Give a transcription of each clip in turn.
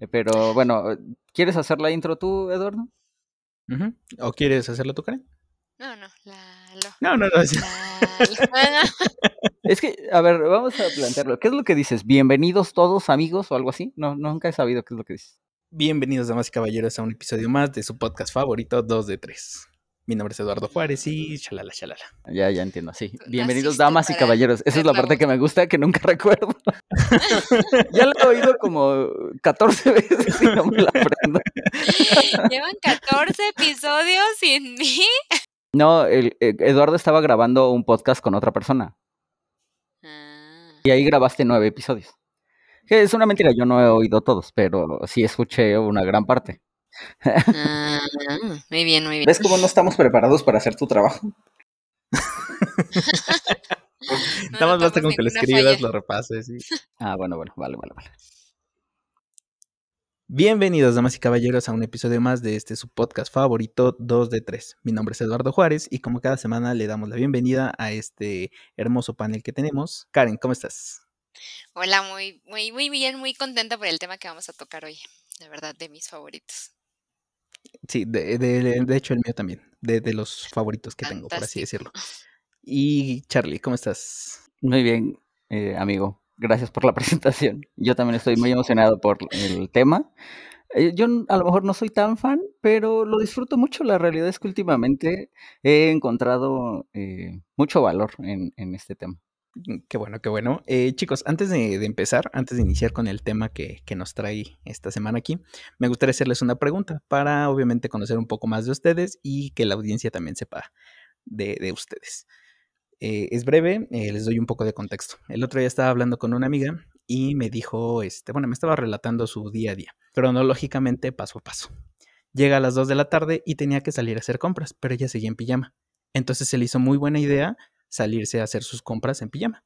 Eh, Pero bueno, ¿quieres hacer la intro tú, Eduardo? ¿O quieres hacerlo tú, Karen? No, no, la, lo, No, no, no. la, bueno, Es que, a ver, vamos a plantearlo. ¿Qué es lo que dices? ¿Bienvenidos todos, amigos o algo así? No, nunca he sabido qué es lo que dices. Bienvenidos, damas y caballeros, a un episodio más de su podcast favorito, 2 de 3. Mi nombre es Eduardo Juárez y chalala, chalala. Ya, ya entiendo, sí. Bienvenidos, Naciste damas y caballeros. Esa es la parte que me gusta, que nunca recuerdo. ya la he oído como 14 veces y no me la aprendo. llevan 14 episodios sin mí. No, el, eh, Eduardo estaba grabando un podcast con otra persona. Ah, Y ahí grabaste nueve episodios. Que es una mentira, yo no he oído todos, pero sí escuché una gran parte. Ah, muy bien, muy bien. ¿Ves cómo no estamos preparados para hacer tu trabajo? No Nada más basta con que lo escribas, falla. lo repases. y- Ah, bueno, bueno, vale, vale, vale. Bienvenidos, damas y caballeros, a un episodio más de este su podcast favorito, 2 de 3. Mi nombre es Eduardo Juárez y como cada semana le damos la bienvenida a este hermoso panel que tenemos. Karen, ¿cómo estás? Hola, muy, muy, muy bien, muy contenta por el tema que vamos a tocar hoy. De verdad, de mis favoritos. Sí, de, de- de hecho el mío también, de, de los favoritos que tengo, por así decirlo. Y Charlie, ¿cómo estás? Muy bien, eh, amigo. Gracias por la presentación. Yo también estoy muy emocionado por el tema. Eh, yo a lo mejor no soy tan fan, pero lo disfruto mucho. La realidad es que últimamente he encontrado eh, mucho valor en, en este tema. Mm, Qué bueno, qué bueno. Eh, chicos, antes de, empezar, antes de iniciar con el tema que, nos trae esta semana aquí, me gustaría hacerles una pregunta para obviamente conocer un poco más de ustedes y que la audiencia también sepa de, de ustedes. Eh, es breve, eh, les doy un poco de contexto. El otro día estaba hablando con una amiga y me dijo, este, bueno, me estaba relatando su día a día, cronológicamente paso a paso. Llega a las 2 de la tarde y tenía que salir a hacer compras, pero ella seguía en pijama. Entonces se le hizo muy buena idea salirse a hacer sus compras en pijama.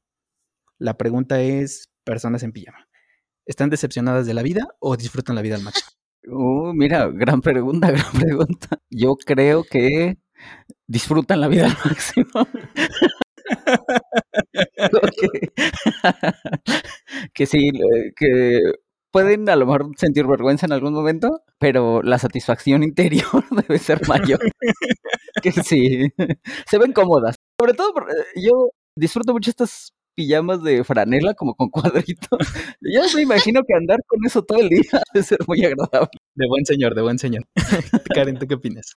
La pregunta es, personas en pijama, ¿están decepcionadas de la vida o disfrutan la vida al máximo? Uh, mira, gran pregunta, gran pregunta. Yo creo que disfrutan la vida al máximo. que, sí, eh, que pueden a lo mejor sentir vergüenza en algún momento, pero la satisfacción interior debe ser mayor. que sí, se ven cómodas. Sobre todo, eh, yo disfruto mucho estas pijamas de franela como con cuadritos. Yo me imagino que andar con eso todo el día debe ser muy agradable. De buen señor, de buen señor. Karen, ¿tú qué opinas?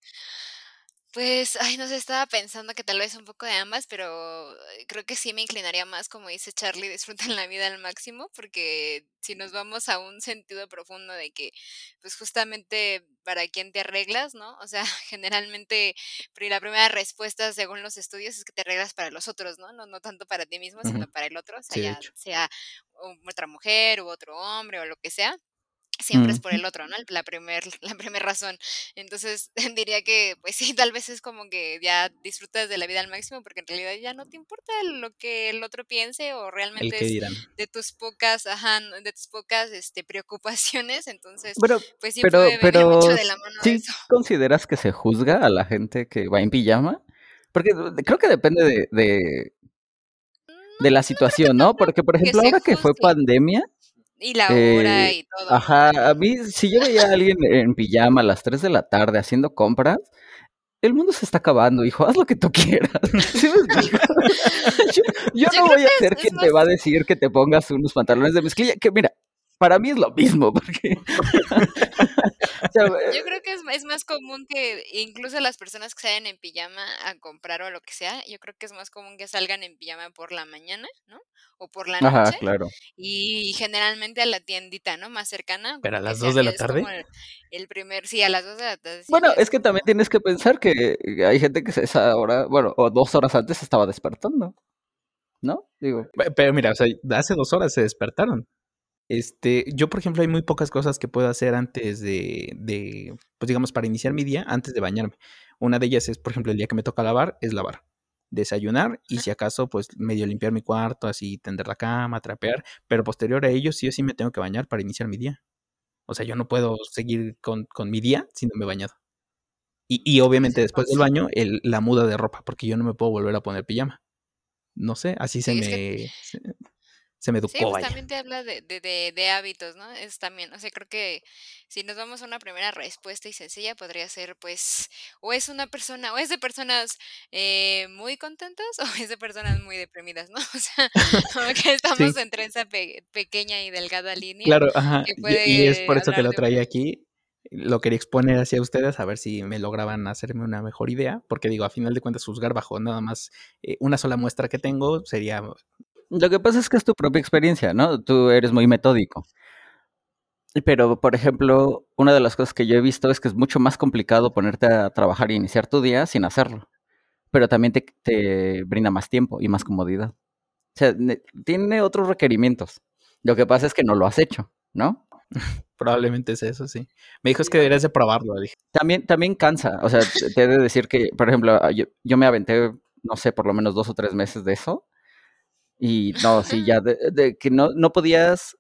Pues, ay, no sé, estaba pensando que tal vez un poco de ambas, pero eh, creo que sí me inclinaría más, como dice Charlie, disfrutan la vida al máximo, porque si nos vamos a un sentido profundo de que, pues justamente para quién te arreglas, ¿no? O sea, generalmente la primera respuesta según los estudios es que te arreglas para los otros, ¿no? No, no tanto para ti mismo, sino para el otro, o sea, Sí, ya sea otra mujer u otro hombre o lo que sea. Siempre es por Mm. el otro, ¿no? La primer, la primera razón. Entonces, diría que, pues sí, tal vez es como que ya disfrutas de la vida al máximo porque en realidad ya no te importa lo que el otro piense o realmente es dirán. de tus pocas, ajá, de tus pocas este, preocupaciones. Entonces, Pero, pues sí pero, puede pero, mucho de la mano de ¿sí eso. consideras que se juzga a la gente que va en pijama? Porque creo que depende de, de, de la situación, ¿no? Porque, por ejemplo, ahora que fue pandemia, Y la hora eh, y todo, ajá, a mí, si yo veía a alguien en pijama a las 3 de la tarde haciendo compras, el mundo se está acabando, hijo, haz lo que tú quieras. Yo, yo Yo no voy a ser quien te va a decir que te pongas unos pantalones de mezclilla, que mira, para mí es lo mismo, porque... o sea, yo creo que es, es más común que incluso las personas que salen en pijama a comprar o lo que sea, yo creo que es más común que salgan en pijama por la mañana, ¿no? O por la Ajá, noche. claro. Y generalmente a la tiendita, ¿no? Más cercana, ¿Pero a las sea, 2 de la tarde? el, el primer, sí, a las 2 de la tarde, sí, Bueno, es es que como, también tienes que pensar que hay gente que a esa hora, bueno, o dos horas antes estaba despertando, ¿no? Digo, Pe- Pero mira, o sea, hace dos horas se despertaron. Este, yo, por ejemplo, hay muy pocas cosas que puedo hacer antes de, de, pues digamos, para iniciar mi día, antes de bañarme. Una de ellas es, por ejemplo, el día que me toca lavar, es lavar, desayunar y si acaso, pues medio limpiar mi cuarto, así tender la cama, trapear, pero posterior a ello sí o sí me tengo que bañar para iniciar mi día. O sea, yo no puedo seguir con, con mi día si no me he bañado. Y, y obviamente Esa después del pausa. baño, el, la muda de ropa, porque yo no me puedo volver a poner pijama. No sé, así se Sí, me... se me educó. Sí, pues vaya. también te habla de, de, de, de hábitos, ¿no? Es también, o sea, creo que si nos vamos a una primera respuesta y sencilla, podría ser, pues, o es una persona, o es de personas eh, muy contentas, o es de personas muy deprimidas, ¿no? O sea, como que estamos Sí, entre esa pe- pequeña y delgada línea claro, ajá. que Y, y es puede por eso que lo traía aquí. Lo quería exponer hacia ustedes a ver si me lograban hacerme una mejor idea, porque digo, a final de cuentas, juzgar bajo nada más eh, una sola muestra que tengo sería Lo que pasa es que es tu propia experiencia, ¿no? Tú eres muy metódico. Pero, por ejemplo, una de las cosas que yo he visto es que es mucho más complicado ponerte a trabajar y iniciar tu día sin hacerlo. Pero también te, te brinda más tiempo y más comodidad. O sea, ne- tiene otros requerimientos. Lo que pasa es que no lo has hecho, ¿no? Probablemente es eso, sí. Me dijo es que deberías de probarlo, dije. También, también cansa. O sea, te te he de decir que, por ejemplo, ah, yo, yo me aventé, no sé, por lo menos dos o tres meses de eso. Y no, sí, ya de, que no, no podías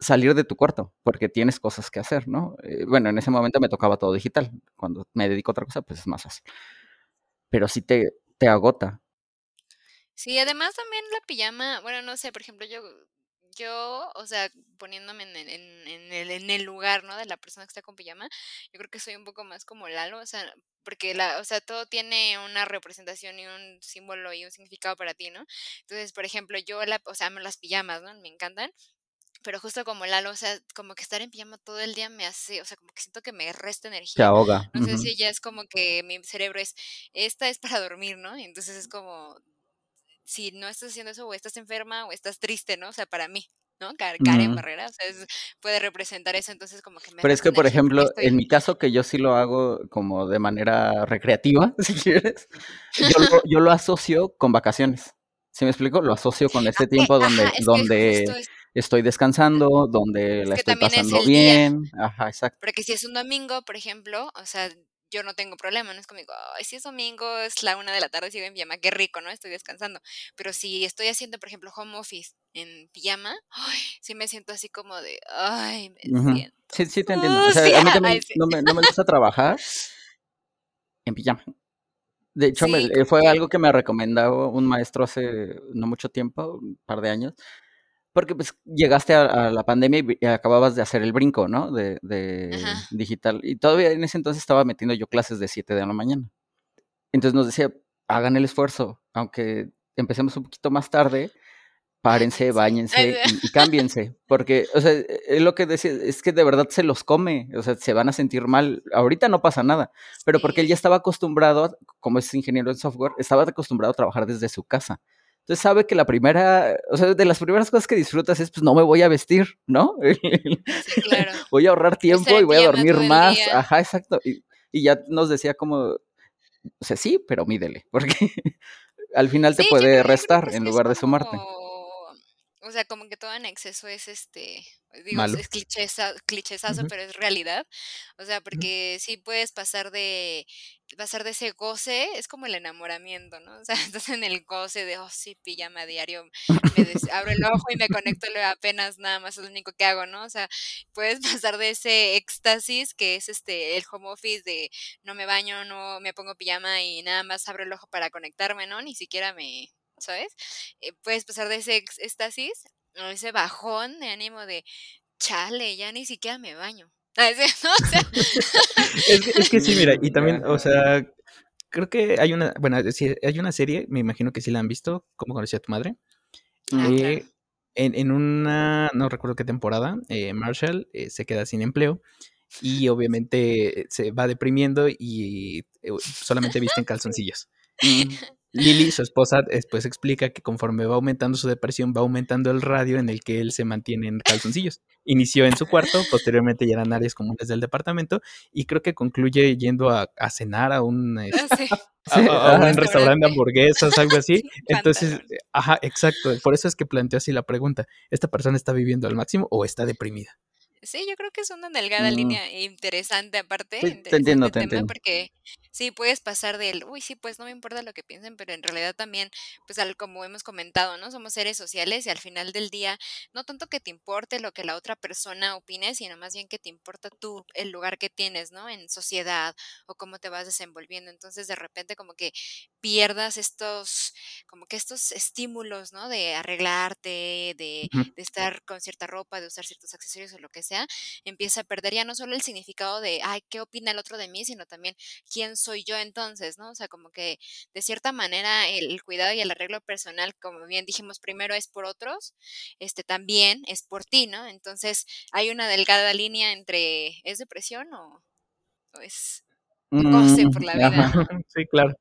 salir de tu cuarto porque tienes cosas que hacer, ¿no? Eh, bueno, en ese momento me tocaba todo digital. Cuando me dedico a otra cosa, pues es más fácil. Pero sí te, te agota. Sí, además también la pijama, bueno, no sé, por ejemplo, yo, yo, o sea, poniéndome en el, en, en el, en el lugar, ¿no? De la persona que está con pijama, yo creo que soy un poco más como Lalo, o sea, porque la, o sea, todo tiene una representación y un símbolo y un significado para ti, ¿no? Entonces, por ejemplo, yo, la, o sea, amo las pijamas, ¿no? Me encantan, pero justo como Lalo, o sea, como que estar en pijama todo el día me hace, o sea, como que siento que me resta Te energía. ahoga. No sé si ya es como que mi cerebro es, esta es para dormir, ¿no? Y entonces es como, si no estás haciendo eso, o estás enferma o estás triste, ¿no? O sea, para mí, ¿no? Ka- Karen Ujú. Barrera, o sea, es- puede representar eso, entonces como que me Pero es que, por ejemplo, en estoy... mi caso, que yo sí lo hago como de manera recreativa, si quieres, yo lo, yo lo asocio con vacaciones. ¿Sí me explico? Lo asocio con este tiempo ajá, donde, es donde es, estoy descansando, donde es la estoy pasando el día, bien. Ajá, exacto. porque si es un domingo, por ejemplo, o sea, yo no tengo problema, no es como, digo, ay, si es domingo, es la una de la tarde, sigo en pijama, qué rico, ¿no? Estoy descansando. Pero si estoy haciendo, por ejemplo, home office en pijama, ay, sí me siento así como de, ay, me siento Sí, sí te entiendo. O sea, a mí también Ay, sí. no me, no me gusta trabajar en pijama. De hecho, me- Sí, fue algo que me recomendó un maestro hace no mucho tiempo, un par de años, porque pues llegaste a, a la pandemia y, y acababas de hacer el brinco, ¿no? De, de digital. Y todavía en ese entonces estaba metiendo yo clases de 7 de la mañana. Entonces nos decía, hagan el esfuerzo, aunque empecemos un poquito más tarde, párense, bañense y, y cámbiense. Porque, o sea, es lo que decía, es que de verdad se los come, o sea, se van a sentir mal. Ahorita no pasa nada, pero porque él ya estaba acostumbrado, como es ingeniero en software, estaba acostumbrado a trabajar desde su casa. Entonces sabe que la primera, o sea, de las primeras cosas que disfrutas es, pues no me voy a vestir, ¿no? sí, claro. voy a ahorrar tiempo y voy a dormir más. día. Ajá, exacto. Y, y ya nos decía como, o sea, sí, pero mídele, porque al final te Sí, puede restar en lugar de sumarte. como, o sea, como que todo en exceso es este, digo, malo. es clichesa, clichesazo, pero es realidad. O sea, porque sí puedes pasar de, pasar de ese goce, es como el enamoramiento, ¿no? O sea, estás en el goce de, oh, sí, pijama diario, me des- abro el ojo y me conecto apenas nada más es lo único que hago, ¿no? O sea, puedes pasar de ese éxtasis que es este, el home office de no me baño, no me pongo pijama y nada más abro el ojo para conectarme, ¿no? Ni siquiera me, ¿sabes? Eh, puedes pasar de ese éxtasis a ese bajón de ánimo de, chale, ya ni siquiera me baño. Sea, Es que, es que sí, mira, y también, o sea, creo que hay una, bueno, hay una serie, me imagino que sí la han visto, ¿Cómo conocí a tu madre? ah, claro. Eh, en, en una, no recuerdo qué temporada, eh, Marshall eh, se queda sin empleo y obviamente se va deprimiendo y eh, solamente viste en calzoncillos. Lily, su esposa, después explica que conforme va aumentando su depresión, va aumentando el radio en el que él se mantiene en calzoncillos. Inició en su cuarto, posteriormente ya eran áreas comunes del departamento y creo que concluye yendo a, a cenar a un, este, Ah, sí, a, Sí, a- a un restaurante de hamburguesas, algo así. Entonces, ajá, exacto. Por eso es que planteó así la pregunta. ¿Esta persona está viviendo al máximo o está deprimida? Sí, yo creo que es una delgada Mm, línea interesante aparte, Sí, te entiendo, interesante te tema, entiendo. porque Sí, puedes pasar del, uy, sí, pues no me importa lo que piensen, pero en realidad también, pues al, como hemos comentado, ¿no? Somos seres sociales y al final del día, no tanto que te importe lo que la otra persona opine, sino más bien que te importa tú, el lugar que tienes, ¿no? En sociedad o cómo te vas desenvolviendo. Entonces, de repente, como que pierdas estos, como que estos estímulos, ¿no? De arreglarte, de, de estar con cierta ropa, de usar ciertos accesorios o lo que sea, empieza a perder ya no solo el significado de, ay, ¿qué opina el otro de mí? Sino también quién soy yo entonces, ¿no? O sea, como que de cierta manera el, el cuidado y el arreglo personal, como bien dijimos, primero es por otros, este también es por ti, ¿no? Entonces hay una delgada línea entre, ¿es depresión o, o es goce por Mm, la vida. Sí, claro.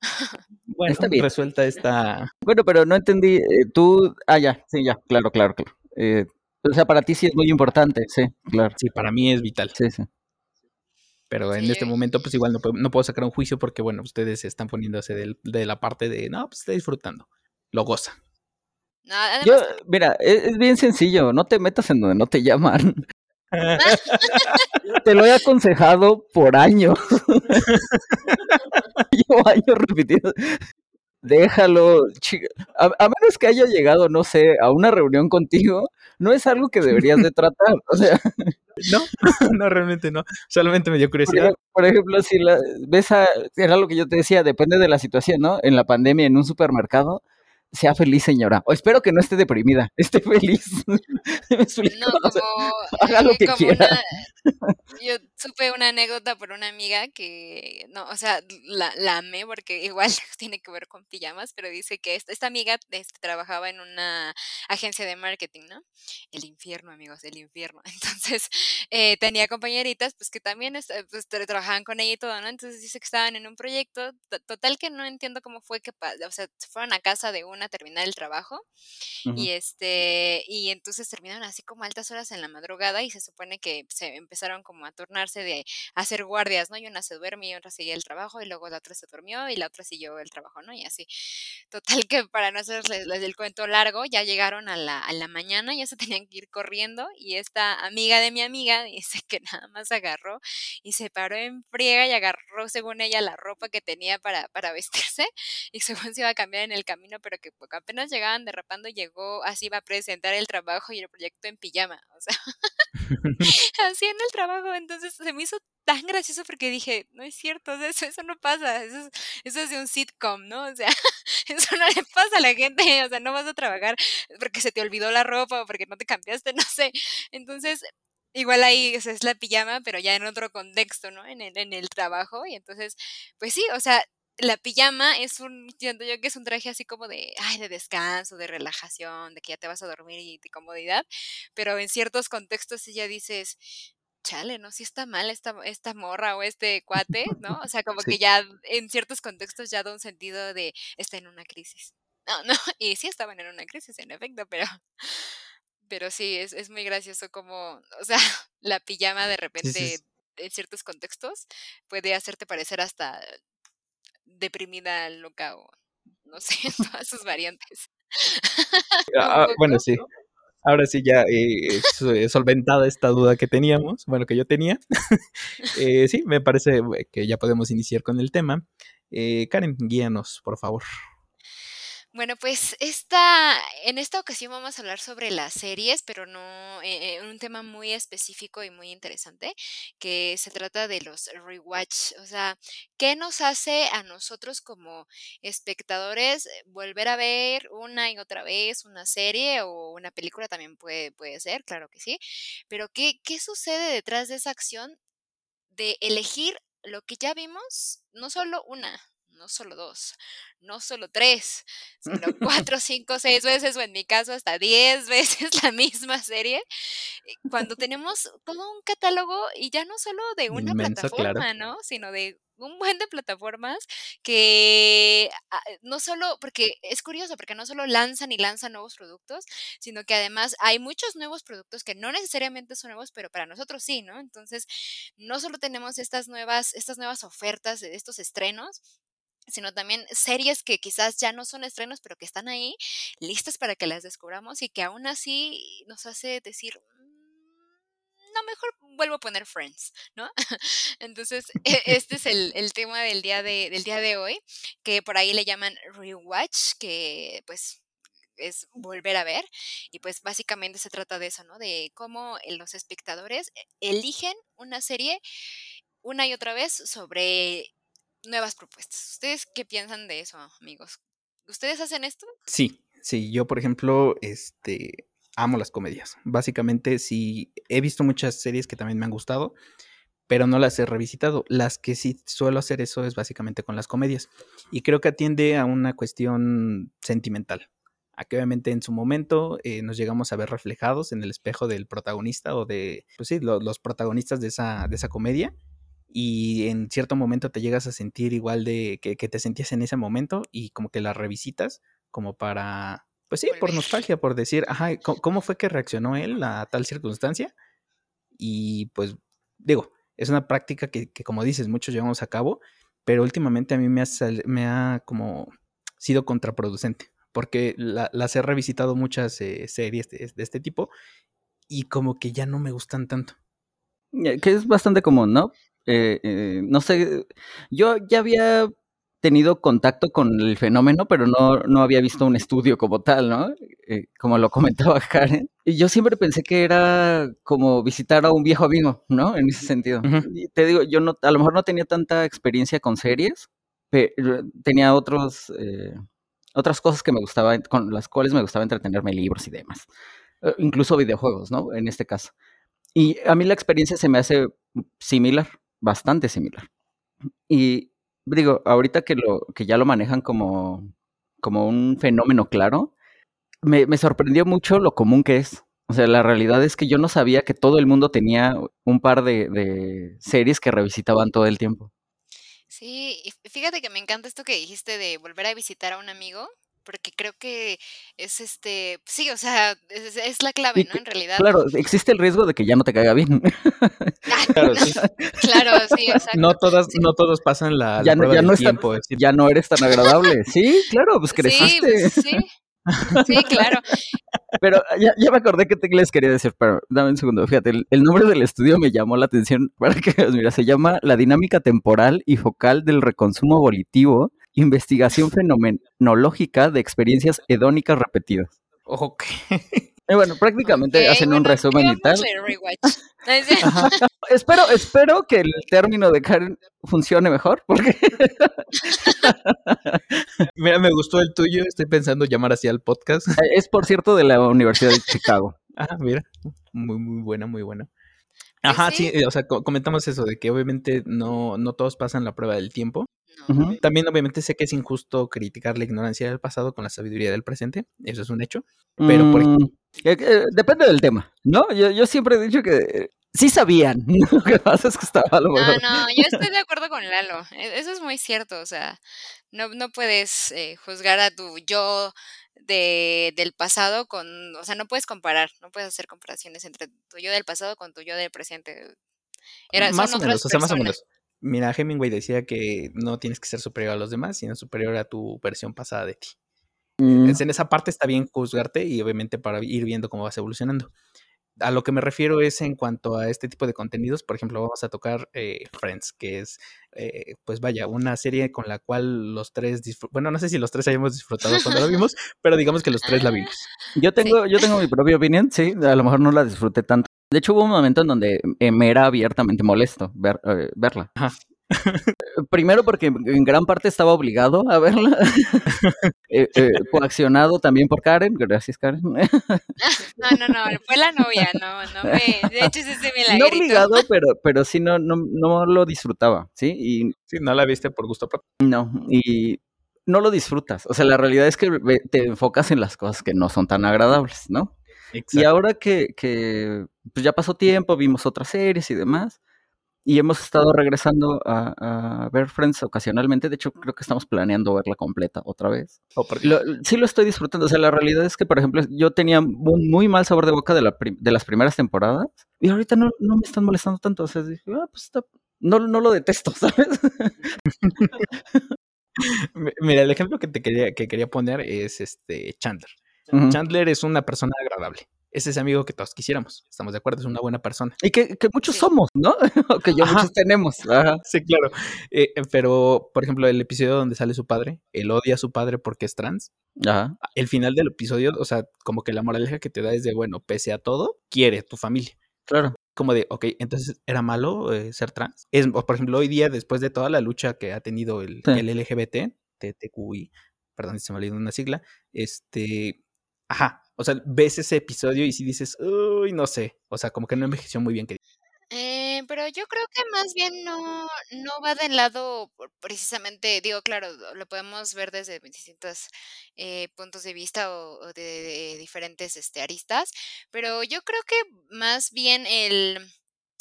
Bueno, Está bien. resuelta esta... Bueno, pero no entendí. eh, tú. Ah, ya, sí, ya, claro, claro, claro. Eh, o sea, para ti sí es muy importante, sí, claro. Sí, para mí es vital. Sí, sí. Pero en Sí, este momento, pues igual no, puedo- no puedo sacar un juicio porque, bueno, ustedes se están poniéndose del- de la parte de, no, pues está disfrutando. Lo goza. no, además, Yo, mira, es, es bien sencillo. No te metas en donde no te llaman. Te lo he aconsejado por años. Llevo años repitiendo. Déjalo. chica. A, a menos que haya llegado, no sé, a una reunión contigo, no es algo que deberías de tratar. O sea, No, no, realmente no. Solamente me dio por, curiosidad. por ejemplo, si la, ves a, era lo que yo te decía, depende de la situación, ¿no? En la pandemia, en un supermercado, sea feliz, señora. O espero que no esté deprimida, esté feliz. No, O sea, como, haga lo que como quiera. una, yo supe una anécdota por una amiga que, no, o sea, la, la amé porque igual tiene que ver con pijamas, pero dice que esta, esta amiga este, trabajaba en una agencia de marketing, ¿no? El infierno, amigos, el infierno. Entonces, eh, tenía compañeritas, pues que también est- pues, tra- trabajaban con ella y todo, ¿no? Entonces dice que estaban en un proyecto, to- total que no entiendo cómo fue que, o sea, se fueron a casa de una a terminar el trabajo y este, y entonces terminaron así como altas horas en la madrugada y se supone que se empezaron como a turnarse de hacer guardias, ¿no? Y una se duerme y otra seguía el trabajo y luego la otra se durmió y la otra siguió el trabajo, ¿no? Y así. Total que para no hacerles les el cuento largo, ya llegaron a la, a la mañana, ya se tenían que ir corriendo y esta amiga de mi amiga dice que nada más agarró y se paró en friega y agarró según ella la ropa que tenía para, para vestirse y según se iba a cambiar en el camino, pero que apenas llegaban derrapando llegó, así iba a presentar el trabajo y el proyecto en pijama, o sea, en el trabajo, entonces se me hizo tan gracioso porque dije, no es cierto, eso, eso no pasa, eso es, eso es de un sitcom, ¿no? O sea, eso no le pasa a la gente, o sea, no vas a trabajar porque se te olvidó la ropa o porque no te cambiaste, no sé. Entonces, igual ahí es la pijama, pero ya en otro contexto, ¿no? En el, en el trabajo. Y entonces, pues sí, o sea, la pijama es un, siento yo que es un traje así como de, ay, de descanso, de relajación, de que ya te vas a dormir y de comodidad, pero en ciertos contextos sí ya dices, chale, ¿no? Si está mal esta, esta morra o este cuate, ¿no? O sea, como Sí. que ya en ciertos contextos ya da un sentido de está en una crisis. No, no, y sí estaban en una crisis, en efecto, pero, pero sí, es, es muy gracioso como, o sea, la pijama de repente sí. en ciertos contextos puede hacerte parecer hasta deprimida, loca o no sé, todas sus variantes. Un Ah, bueno, sí. Ahora sí, ya eh, eh, solventada esta duda que teníamos, bueno, que yo tenía. Eh, sí, me parece eh, que ya podemos iniciar con el tema. Eh, Karen, guíanos, por favor. Bueno, pues esta, en esta ocasión vamos a hablar sobre las series, pero no eh, eh, un tema muy específico y muy interesante, que se trata de los rewatch. O sea, ¿qué nos hace a nosotros como espectadores eh, volver a ver una y otra vez una serie o una película también puede, puede ser, claro que sí, pero ¿qué, qué sucede detrás de esa acción de elegir lo que ya vimos, no solo una, no solo dos, no solo tres, sino cuatro, cinco, seis veces, o en mi caso hasta diez veces la misma serie, eh, cuando tenemos todo un catálogo y ya no solo de una Inmenso, claro. plataforma, ¿no? Sino de un buen de plataformas que ah, no solo, porque es curioso, porque no solo lanzan y lanzan nuevos productos, sino que además hay muchos nuevos productos que no necesariamente son nuevos, pero para nosotros sí, ¿no? Entonces, no solo tenemos estas nuevas, estas nuevas ofertas de estos estrenos, sino también series que quizás ya no son estrenos, pero que están ahí, listas para que las descubramos y que aún así nos hace decir, "Mm, no, mejor vuelvo a poner Friends, ¿no? Entonces, e, este es el, el tema del día de, del día de hoy, que por ahí le llaman rewatch, que pues es volver a ver. Y pues básicamente se trata de eso, ¿no? De cómo los espectadores eligen una serie una y otra vez sobre nuevas propuestas. ¿Ustedes qué piensan de eso, amigos? ¿Ustedes hacen esto? Sí, sí, yo por ejemplo, este, amo las comedias. Básicamente, sí, he visto muchas series que también me han gustado, pero no las he revisitado. Las que sí suelo hacer eso es básicamente con las comedias. Y creo que atiende a una cuestión sentimental. A que obviamente en su momento eh, nos llegamos a ver reflejados en el espejo del protagonista o de, pues sí, los protagonistas de esa, de esa comedia y en cierto momento te llegas a sentir igual de que, te sentías en ese momento y como que la revisitas como para, pues sí, por nostalgia, por decir, ajá, ¿cómo fue que reaccionó él a tal circunstancia? Y pues digo, es una práctica que, como dices, muchos llevamos a cabo, pero últimamente a mí me ha, me ha como sido contraproducente, porque las he revisitado muchas eh, series de, de este tipo y como que ya no me gustan tanto. Que es bastante común, ¿no? Eh, eh, no sé, yo ya había tenido contacto con el fenómeno, pero no, no había visto un estudio como tal, ¿no? Eh, como lo comentaba Karen. Y yo siempre pensé que era como visitar a un viejo amigo, ¿no? En ese sentido. y te digo, yo no, a lo mejor no tenía tanta experiencia con series, pero tenía otros, otras cosas que me gustaba, con las cuales me gustaba entretenerme, libros y demás. incluso videojuegos, ¿no? En este caso. Y a mí la experiencia se me hace similar bastante similar. Y digo, ahorita que, lo, que ya lo manejan como, como un fenómeno claro, me, sorprendió mucho lo común que es. O sea, la realidad es que yo no sabía que todo el mundo tenía un par de, de series que revisitaban todo el tiempo. Sí, fíjate que me encanta esto que dijiste de volver a visitar a un amigo, porque creo que es este, sí, o sea, es, la clave, ¿no? En realidad. Claro, existe el riesgo de que ya no te caiga bien. claro, sí. claro, sí, exacto. No todas, no todos pasan la, ya, no, ya no tiempo. ya no eres tan agradable. Sí, claro, pues creciste. Sí, pues, sí. Sí, claro. Pero ya, ya, me acordé que te les quería decir, pero dame un segundo. Fíjate, el, nombre del estudio me llamó la atención para que, mira, se llama La dinámica temporal y focal del reconsumo volitivo investigación fenomenológica de experiencias hedónicas repetidas. Ok. Y bueno, prácticamente hacen un resumen y tal. espero, espero que el término de Karen funcione mejor, porque Mira, me gustó el tuyo, estoy pensando llamar así al podcast. Eh, es por cierto de la Universidad de Chicago. Ah, mira, muy, muy buena, muy buena. Ajá, sí, o sea, comentamos eso, de que obviamente no, no todos pasan la prueba del tiempo. También obviamente sé que es injusto criticar la ignorancia del pasado con la sabiduría del presente, eso es un hecho, pero por mm, eh, eh, depende del tema, ¿no? Yo, yo siempre he dicho que sí sabían, lo que pasa es que estaba lo mejor. No, no, yo estoy de acuerdo con Lalo, e, eso es muy cierto, o sea, no, no puedes eh, juzgar a tu yo de, del pasado con, o sea, no puedes comparar, no puedes hacer comparaciones entre tu yo del pasado con tu yo del presente. Era, más o menos, o sea, más o menos. Mira, Hemingway decía que no tienes que ser superior a los demás, sino superior a tu versión pasada de ti. Mm. En esa parte está bien juzgarte y obviamente para ir viendo cómo vas evolucionando. A lo que me refiero es en cuanto a este tipo de contenidos, por ejemplo, vamos a tocar eh, Friends, que es, eh, pues vaya, una serie con la cual los tres, bueno, no sé si los tres hayamos disfrutado cuando la vimos, pero digamos que los tres la vimos. Yo tengo, yo tengo mi propia opinión, sí, a lo mejor no la disfruté tanto, de hecho, hubo un momento en donde eh, me era abiertamente molesto ver, eh, verla. Primero porque en gran parte estaba obligado a verla, eh, coaccionado también por Karen, gracias Karen. no, no, no, fue la novia, no, no me, de hecho ese me la No obligado, pero, pero sí no, no, no lo disfrutaba, ¿sí? Y, sí, no la viste por gusto propio. No, y no lo disfrutas, o sea, la realidad es que te enfocas en las cosas que no son tan agradables, ¿no? Y ahora que, que pues ya pasó tiempo, vimos otras series y demás, y hemos estado regresando a, ver Friends ocasionalmente. De hecho, creo que estamos planeando verla completa otra vez. Oh, sí lo estoy disfrutando. O sea, la realidad es que, por ejemplo, yo tenía un muy mal sabor de boca de, la de las primeras temporadas y ahorita no, no, me están molestando tanto. O sea, dije, ah, pues no, no lo detesto, ¿sabes? Mira, el ejemplo que te quería, que quería poner es este Chandler. Chandler es una persona agradable. Es ese amigo que todos quisiéramos. Estamos de acuerdo, es una buena persona. Y que, que muchos somos, ¿no? que yo muchos tenemos. Sí, claro. Eh, eh, pero, por ejemplo, el episodio donde sale su padre, él odia a su padre porque es trans. Ajá. El final del episodio, o sea, como que la moraleja que te da es de, bueno, pese a todo, quiere tu familia. Claro. Como de, ok, entonces, ¿era malo eh, ser trans? Es, por ejemplo, hoy día, después de toda la lucha que ha tenido el, el LGBT, TTQI, perdón si se me ha olvidado una sigla, este, ajá, o sea, ves ese episodio y si dices, uy, no sé, o sea, como que no envejeció muy bien. Que... Eh, pero yo creo que más bien no, no va del lado precisamente, digo, claro, lo podemos ver desde distintos eh, puntos de vista o, de, diferentes este, aristas, pero yo creo que más bien el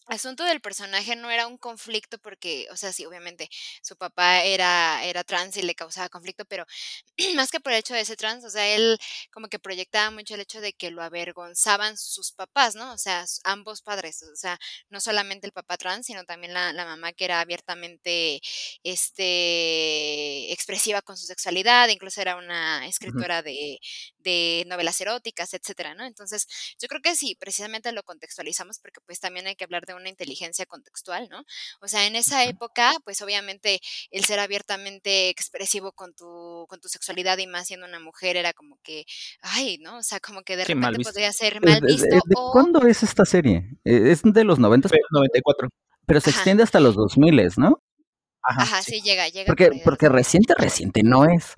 asunto del personaje no era un conflicto porque, o sea, sí, obviamente su papá era, era trans y le causaba conflicto, pero más que por el hecho de ser trans, o sea, él como que proyectaba mucho el hecho de que lo avergonzaban sus papás, ¿no? O sea, ambos padres, o sea, no solamente el papá trans, sino también la, la mamá que era abiertamente, este, expresiva con su sexualidad, incluso era una escritora de, de novelas eróticas, etcétera, ¿no? Entonces, yo creo que sí, precisamente lo contextualizamos porque pues también hay que hablar de una inteligencia contextual, ¿no? O sea, en esa época, pues obviamente el ser abiertamente expresivo con tu, con tu sexualidad y más siendo una mujer era como que, ay, ¿no? O sea, como que de repente podría ser mal visto. ¿De, cuándo es esta serie? Eh, es de los 90? 94. Pero se extiende hasta los 2000, ¿no? Ajá, sí. llega, llega. Porque, porque reciente, reciente no es.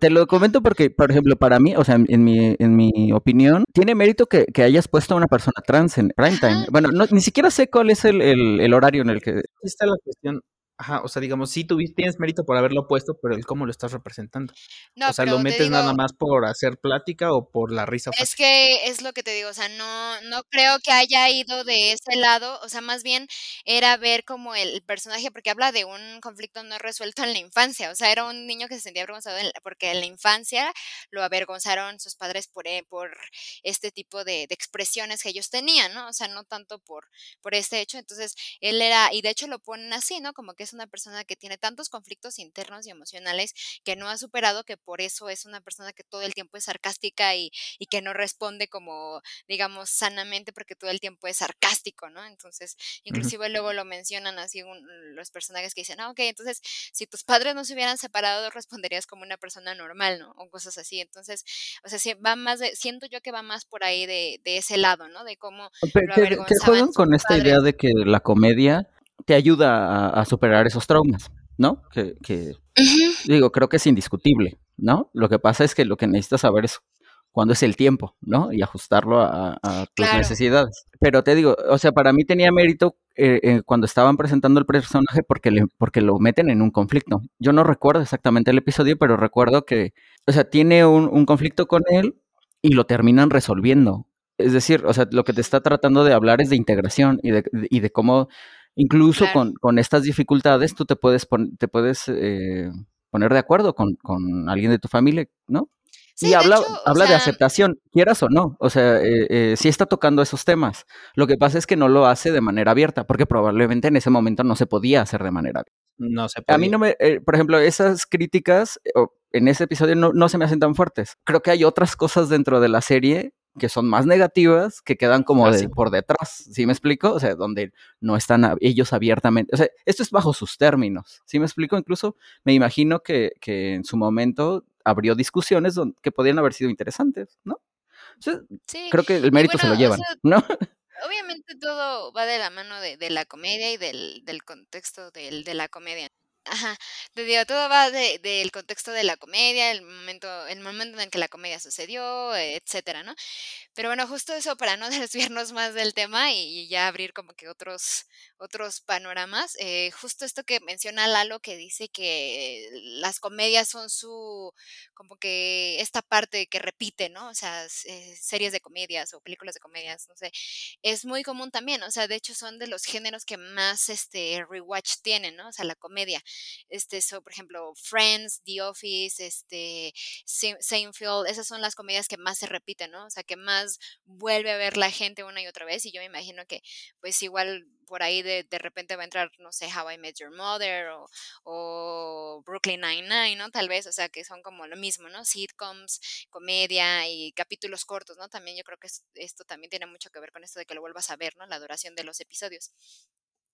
Te lo comento porque, por ejemplo, para mí, o sea, en mi, en mi opinión, tiene mérito que, que hayas puesto a una persona trans en primetime. Bueno, no, ni siquiera sé cuál es el, el, el horario en el que... Aquí está la cuestión. Ajá, o sea, digamos, sí tuviste, tienes mérito por haberlo puesto, pero el cómo lo estás representando. No, o sea, ¿lo metes nada más por hacer plática o por la risa? Es que es lo que te digo, o sea, no, no creo que haya ido de ese lado, o sea, más bien era ver como el personaje, porque habla de un conflicto no resuelto en la infancia, o sea, era un niño que se sentía avergonzado porque en la infancia lo avergonzaron sus padres por, eh, por este tipo de, de expresiones que ellos tenían, ¿no? O sea, no tanto por, por este hecho, entonces él era, y de hecho lo ponen así, ¿no? Como que es una persona que tiene tantos conflictos internos y emocionales que no ha superado, que por eso es una persona que todo el tiempo es sarcástica y, y que no responde como, digamos, sanamente porque todo el tiempo es sarcástico, ¿no? Entonces, inclusive luego lo mencionan así los personajes que dicen, ah, ok, entonces, si tus padres no se hubieran separado, responderías como una persona normal, ¿no? O cosas así. Entonces, o sea, va más de, siento yo que va más por ahí de, de ese lado, ¿no? De cómo... que, juegan con esta idea de que la comedia te ayuda a, superar esos traumas, ¿no? Que, digo, creo que es indiscutible, ¿no? Lo que pasa es que lo que necesitas saber es cuándo es el tiempo, ¿no? Y ajustarlo a, tus necesidades. Pero te digo, o sea, para mí tenía mérito eh, eh, cuando estaban presentando el personaje porque, le, porque lo meten en un conflicto. Yo no recuerdo exactamente el episodio, pero recuerdo que, o sea, tiene un, un conflicto con él y lo terminan resolviendo. Es decir, o sea, lo que te está tratando de hablar es de integración y de, y de cómo Incluso con, con, estas dificultades tú te puedes, te puedes eh, poner de acuerdo con, con, alguien de tu familia, ¿no? y habla, de, habla de aceptación, quieras o no. O sea, eh, eh, sí está tocando esos temas. Lo que pasa es que no lo hace de manera abierta, porque probablemente en ese momento no se podía hacer de manera abierta. No se podía. A mí no me, por ejemplo, esas críticas en ese episodio no, no se me hacen tan fuertes. Creo que hay otras cosas dentro de la serie que son más negativas, que quedan como de, por detrás, ¿sí me explico? O sea, donde no están ellos abiertamente, o sea, esto es bajo sus términos, ¿sí me explico? Incluso me imagino que, que en su momento abrió discusiones donde, que podrían haber sido interesantes, ¿no? sí. Creo que el mérito se lo llevan, ¿no? Obviamente todo va de la mano de, de la comedia y del, del contexto del, de la comedia. Ajá, te digo, todo va de, del contexto de la comedia, el momento, el momento en que la comedia sucedió, etcétera, ¿no? Pero bueno, justo eso para no desviarnos más del tema y, ya abrir como que otros, otros panoramas. Eh, justo esto que menciona Lalo, que dice que las comedias son su, como que esta parte que repite, ¿no? O sea, eh, series de comedias o películas de comedias, no sé, es muy común también, o sea, de hecho son de los géneros que más este rewatch tienen, ¿no? O sea, la comedia. Este, so, por ejemplo, Friends, The Office, este, Seinfeld, esas son las comedias que más se repiten, ¿no? O sea, que más vuelve a ver la gente una y otra vez y yo me imagino que pues igual por ahí de, de repente va a entrar, no sé, How I Met Your Mother o, o Brooklyn Nine-Nine, ¿no? Tal vez, o sea, que son como lo mismo, ¿no? Sitcoms, comedia y capítulos cortos, ¿no? También yo creo que esto también tiene mucho que ver con esto de que lo vuelvas a ver, ¿no? La duración de los episodios.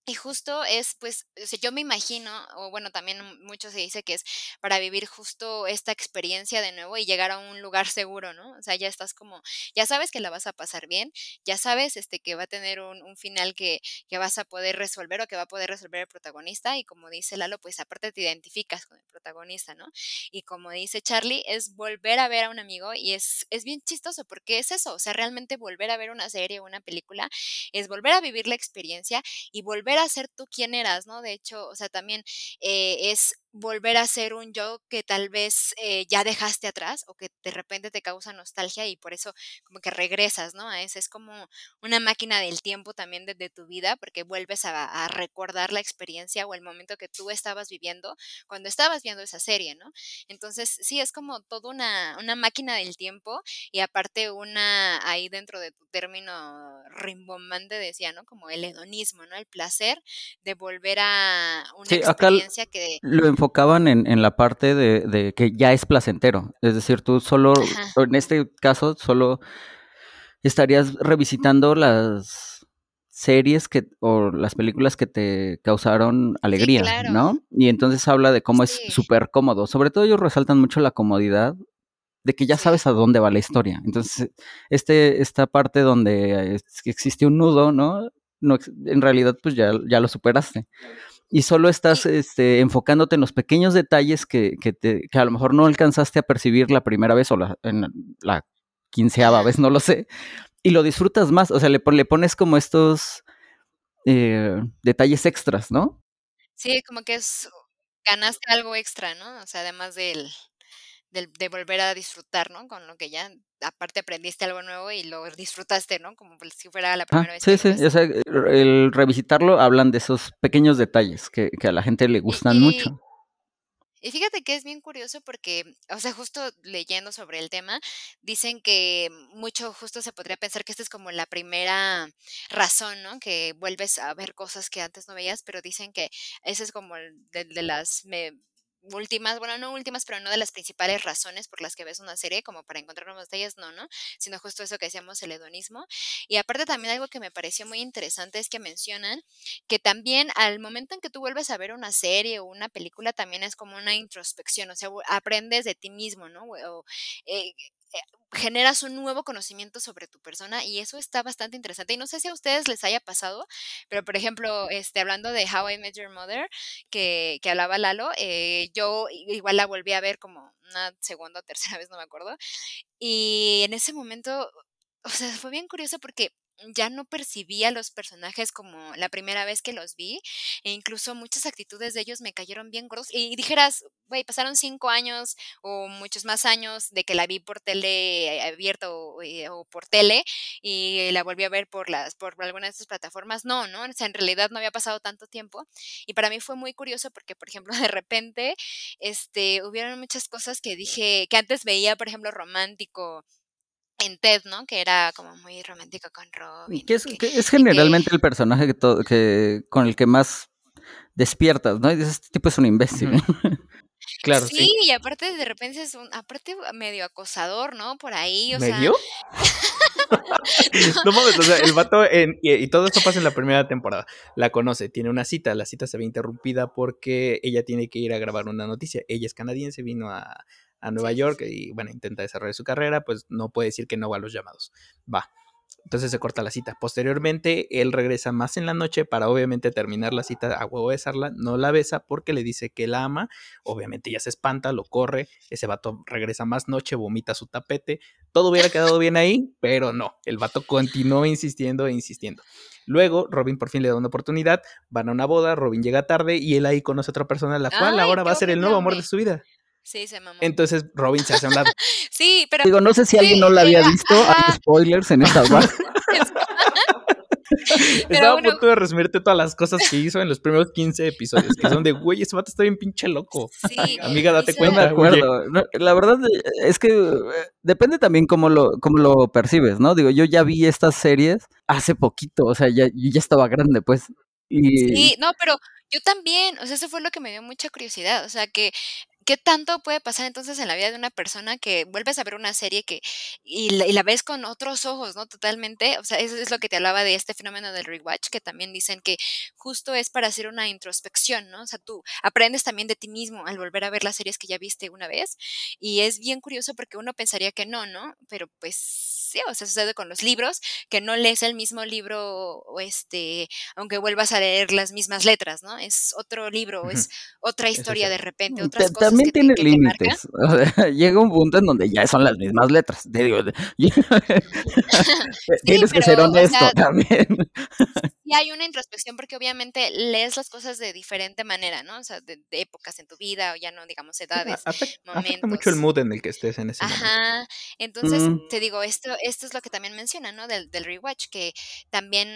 Y justo es, pues, o sea, yo me imagino, o bueno, también mucho se dice que es para vivir justo esta experiencia de nuevo y llegar a un lugar seguro, ¿no? O sea, ya estás como, ya sabes que la vas a pasar bien, ya sabes este, que va a tener un, un final que, que, vas a poder resolver o que va a poder resolver el protagonista y como dice Lalo, pues aparte te identificas con el protagonista, ¿no? Y como dice Charlie, es volver a ver a un amigo y es, es bien chistoso porque es eso, o sea, realmente volver a ver una serie o una película es volver a vivir la experiencia y volver a ser tú quien eras, ¿no? De hecho, o sea, también eh, es volver a ser un yo que tal vez eh, ya dejaste atrás o que de repente te causa nostalgia y por eso como que regresas, ¿no? A ese es como una máquina del tiempo también desde tu vida porque vuelves a, recordar la experiencia o el momento que tú estabas viviendo cuando estabas viendo esa serie, ¿no? Entonces, sí, es como toda una, una máquina del tiempo y aparte una, ahí dentro de tu término rimbombante decía, ¿no? Como el hedonismo, ¿no? El placer de volver a una experiencia que enfocaban en, en la parte de, de, que ya es placentero. Es decir, tú solo, en este caso, solo estarías revisitando las series que o las películas que te causaron alegría, ¿no? Y entonces habla de cómo es súper cómodo. Sobre todo ellos resaltan mucho la comodidad de que ya sabes a dónde va la historia. Entonces, este, esta parte donde existe un nudo, ¿no? no en realidad, pues ya, ya lo superaste y solo estás este, enfocándote en los pequeños detalles que, que, te, que, a lo mejor no alcanzaste a percibir la primera vez o la, en la quinceava vez, no lo sé, y lo disfrutas más, o sea, le, le pones como estos eh, detalles extras, ¿no? Sí, como que es, ganaste algo extra, ¿no? O sea, además del, de, volver a disfrutar, ¿no? Con lo que ya, aparte aprendiste algo nuevo y lo disfrutaste, ¿no? Como si fuera la primera vez. Sí, sí, o sea, el revisitarlo hablan de esos pequeños detalles que, a la gente le gustan mucho. Y fíjate que es bien curioso porque, o sea, justo leyendo sobre el tema, dicen que mucho justo se podría pensar que esta es como la primera razón, ¿no? Que vuelves a ver cosas que antes no veías, pero dicen que esa es como de, de las últimas, bueno, no últimas, pero no de las principales razones por las que ves una serie, como para encontrar nuevos detalles, no, ¿no? Sino justo eso que decíamos, el hedonismo. Y aparte también algo que me pareció muy interesante es que mencionan que también al momento en que tú vuelves a ver una serie o una película, también es como una introspección, o sea, aprendes de ti mismo, ¿no? O, eh, generas un nuevo conocimiento sobre tu persona y eso está bastante interesante. Y no sé si a ustedes les haya pasado, pero por ejemplo, este, hablando de How I Met Your Mother, que, que hablaba Lalo, eh, yo igual la volví a ver como una segunda o tercera vez, no me acuerdo. Y en ese momento, o sea, fue bien curioso porque ya no percibía los personajes como la primera vez que los vi, e incluso muchas actitudes de ellos me cayeron bien gordos. Y dijeras, güey, pasaron cinco años o muchos más años de que la vi por tele abierto eh, o, por tele y la volví a ver por las por alguna de estas plataformas. No, no, o sea, en realidad no había pasado tanto tiempo. Y para mí fue muy curioso porque, por ejemplo, de repente, este, hubieron muchas cosas que dije, que antes veía, por ejemplo, romántico en Ted, ¿no? Que era como muy romántico con Robin. Que es, es generalmente el personaje que, que con el que más despiertas, ¿no? Y dices, este tipo es un imbécil. claro, sí. Sí, y aparte de repente es un, aparte medio acosador, ¿no? Por ahí, o ¿Medio? no mames, o sea, el vato, en, y, todo esto pasa en la primera temporada, la conoce, tiene una cita, la cita se ve interrumpida porque ella tiene que ir a grabar una noticia, ella es canadiense, vino a, a Nueva York y bueno, intenta desarrollar su carrera, pues no puede decir que no va a los llamados. Va. Entonces se corta la cita. Posteriormente, él regresa más en la noche para obviamente terminar la cita a huevo besarla. No la besa porque le dice que la ama. Obviamente ella se espanta, lo corre. Ese vato regresa más noche, vomita su tapete. Todo hubiera quedado bien ahí, pero no. El vato continuó insistiendo e insistiendo. Luego, Robin por fin le da una oportunidad. Van a una boda, Robin llega tarde y él ahí conoce a otra persona, la cual ahora va a ser el nuevo amor de su vida. Sí, se mamó. Entonces Robin se hace a un lado. sí, pero. Digo, no sé si alguien no la había visto. Hay spoilers en esta Estaba a punto de resumirte todas las cosas que hizo en los primeros 15 episodios, que son de, güey, ese vato está bien pinche loco. Sí, Amiga, date cuenta. No me acuerdo. la verdad es que eh, depende también cómo lo, cómo lo percibes, ¿no? Digo, yo ya vi estas series hace poquito, o sea, ya, yo ya estaba grande, pues. Y... Sí, no, pero yo también, o sea, eso fue lo que me dio mucha curiosidad, o sea, que ¿Qué tanto puede pasar entonces en la vida de una persona que vuelves a ver una serie que y la, ves con otros ojos, ¿no? Totalmente. O sea, eso es lo que te hablaba de este fenómeno del rewatch, que también dicen que justo es para hacer una introspección, ¿no? O sea, tú aprendes también de ti mismo al volver a ver las series que ya viste una vez. Y es bien curioso porque uno pensaría que no, ¿no? Pero pues sí, o sea, sucede con los libros, que no lees el mismo libro, o este, aunque vuelvas a leer las mismas letras, ¿no? Es otro libro, es otra historia de repente, otras cosas también tiene límites. llega un punto en donde ya son las mismas letras. Te digo, tienes que ser honesto también. Y hay una introspección porque obviamente lees las cosas de diferente manera, ¿no? O sea, de, épocas en tu vida o ya no, digamos, edades, afecta, momentos. mucho el mood en el que estés en ese momento. Ajá. Entonces, mm. te digo, esto, esto es lo que también menciona, ¿no? Del, del rewatch, que también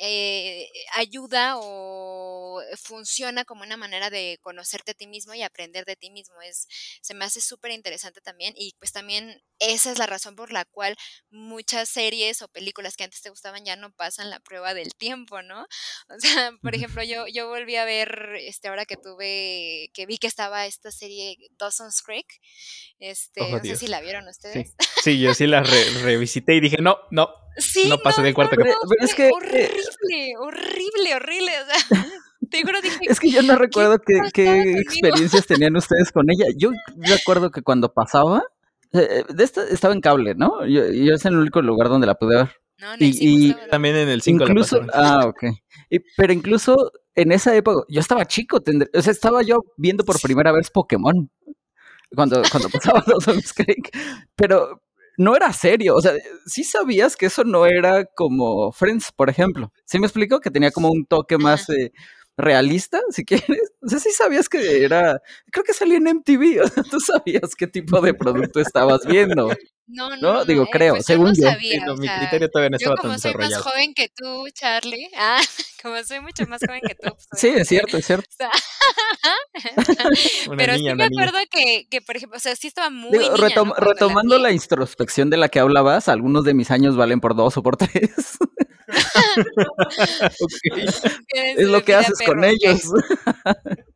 eh, ayuda o funciona como una manera de conocerte a ti mismo y aprender de ti mismo. Es, se me hace súper interesante también y pues también esa es la razón por la cual muchas series o películas que antes te gustaban ya no pasan la prueba del tiempo, ¿no? O sea, por ejemplo, yo, yo volví a ver, este, ahora que tuve, que vi que estaba esta serie Dawson's Creek, este, oh, no sé si la vieron ustedes. Sí, yo sí la revisité y dije, no, no, no pasé del cuarto no, es que... Horrible, horrible, horrible, o sea... es que yo no recuerdo qué, experiencias tenían ustedes con ella. Yo recuerdo que cuando pasaba, eh, de esta, estaba en cable, ¿no? Yo, es el único lugar donde la pude ver. No, en el y, también en el 5 incluso, Ah, ok. pero incluso en esa época, yo estaba chico, o sea, estaba yo viendo por primera vez Pokémon cuando, cuando pasaba los Creek, pero no era serio, o sea, sí sabías que eso no era como Friends, por ejemplo. ¿Sí me explicó? Que tenía como un toque más realista, si quieres. O sea, sí sabías que era, creo que salía en MTV, o sea, tú sabías qué tipo de producto estabas viendo. No, no, no, digo, eh, creo, pues según yo. No mi criterio todavía no estaba tan desarrollado. Yo como soy más joven que tú, Charlie, ah, como soy mucho más joven que tú. Pues, sí, es cierto, es cierto. Pero sí me acuerdo que, que, por ejemplo, o sea, sí estaba muy digo, Retomando la, introspección de la que hablabas, algunos de mis años valen por dos o por tres. Es lo que haces con ellos.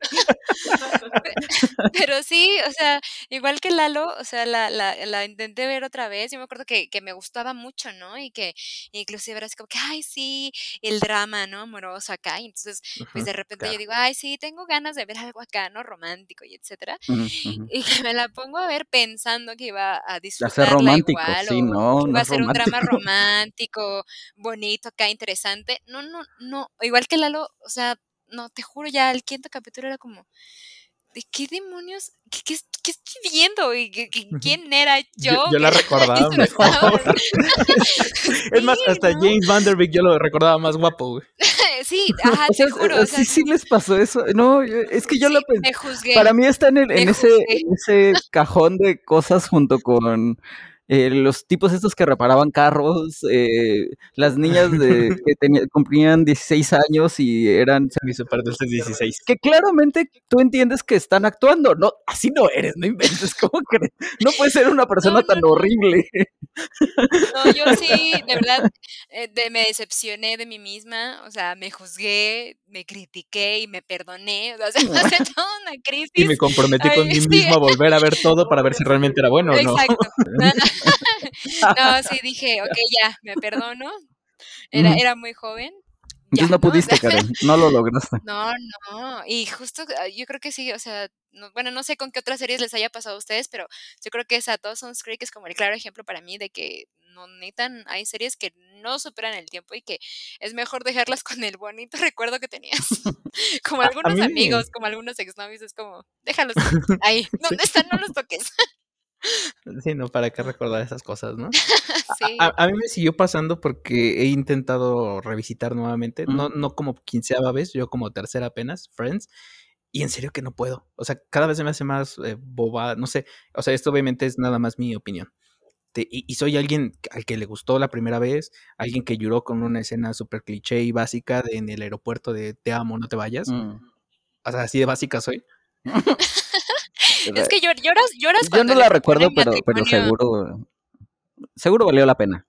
Pero sí, o sea, igual que Lalo, o sea, la, la, la intenté ver otra vez. Yo me acuerdo que, que, me gustaba mucho, ¿no? Y que inclusive era así como que, ay, sí, el drama, ¿no? Amoroso acá. Y entonces, pues de repente yo digo, ay, sí, tengo ganas de ver algo acá, ¿no? Romántico y etcétera. Y que me la pongo a ver pensando que iba a disfrutarla romántico, igual. Sí, o no, iba a ser un drama romántico, bonito acá, interesante. No, no, no. Igual que Lalo, o sea, no, te juro, ya el quinto capítulo era como, ¿de qué demonios? ¿Qué, qué, estoy viendo? ¿Y quién era yo? Yo, la recordaba mejor. es más, hasta James Vanderbilt yo lo recordaba más guapo, güey. sí, ajá, te juro. sí, sí les pasó eso. No, es que yo lo pensé. Para mí está en, el, en ese, en ese cajón de cosas junto con eh, los tipos estos que reparaban carros, eh, las niñas de, que cumplían 16 años y eran... Servicio para 16. Que claramente tú entiendes que están actuando, no, así no eres, no inventes, ¿cómo crees? No puedes ser una persona tan horrible. No, yo sí, de verdad, eh, me decepcioné de mí misma, o sea, me juzgué, me critiqué y me perdoné, o sea, hace toda una crisis. Y me comprometí con mí mismo a volver a ver todo para ver si realmente era bueno o no. Exacto. no, sí, dije, ok, ya, me perdono. Era, era muy joven. Ya, no, pudiste, Karen, no lo lograste. No, no, y justo ah, yo creo que sí, o sea, bueno, no sé con qué otras series les haya pasado a ustedes, pero yo creo que esa Dawson's Creek es como el claro ejemplo para mí de que no necesitan, hay series que no superan el tiempo y que es mejor dejarlas con el bonito recuerdo que tenías. como algunos amigos, como algunos exnovios, es como, déjalos ahí, ¿dónde están? No los toques. Sí, no, para qué recordar esas cosas, ¿no? A, mí me siguió pasando porque he intentado revisitar nuevamente, no, no como quinceava vez, yo como tercera apenas, Friends, y en serio que no puedo. O sea, cada vez se me hace más eh, boba, no sé, o sea, esto obviamente es nada más mi opinión. este, y, soy alguien al que le gustó la primera vez, alguien que lloró con una escena súper cliché y básica de, en el aeropuerto de te amo, no te vayas. Mm. O sea, así de básica soy. es que lloras, lloras Yo no la recuerdo, pero, pero seguro, seguro valió la pena.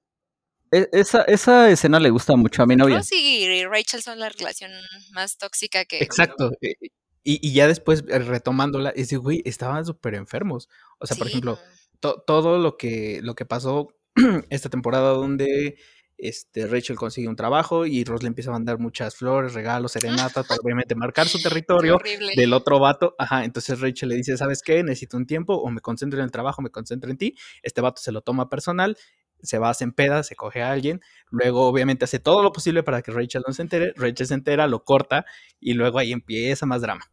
E, esa, esa escena le gusta mucho a mi novia. Ross y Rachel son la relación más tóxica que... Exacto. E, y, y ya después, eh, retomándola, ese güey, estaban súper enfermos. O sea, por ejemplo, todo lo que, lo que pasó esta temporada donde este, Rachel consigue un trabajo y Ross le empieza a mandar muchas flores, regalos, serenatas para obviamente marcar su territorio del otro vato. Ajá, entonces Rachel le dice, ¿sabes qué? Necesito un tiempo o me concentro en el trabajo, me concentro en ti. Este vato se lo toma personal, se va, se empeda, se coge a alguien, luego obviamente hace todo lo posible para que Rachel no se entere, Rachel se entera, lo corta y luego ahí empieza más drama.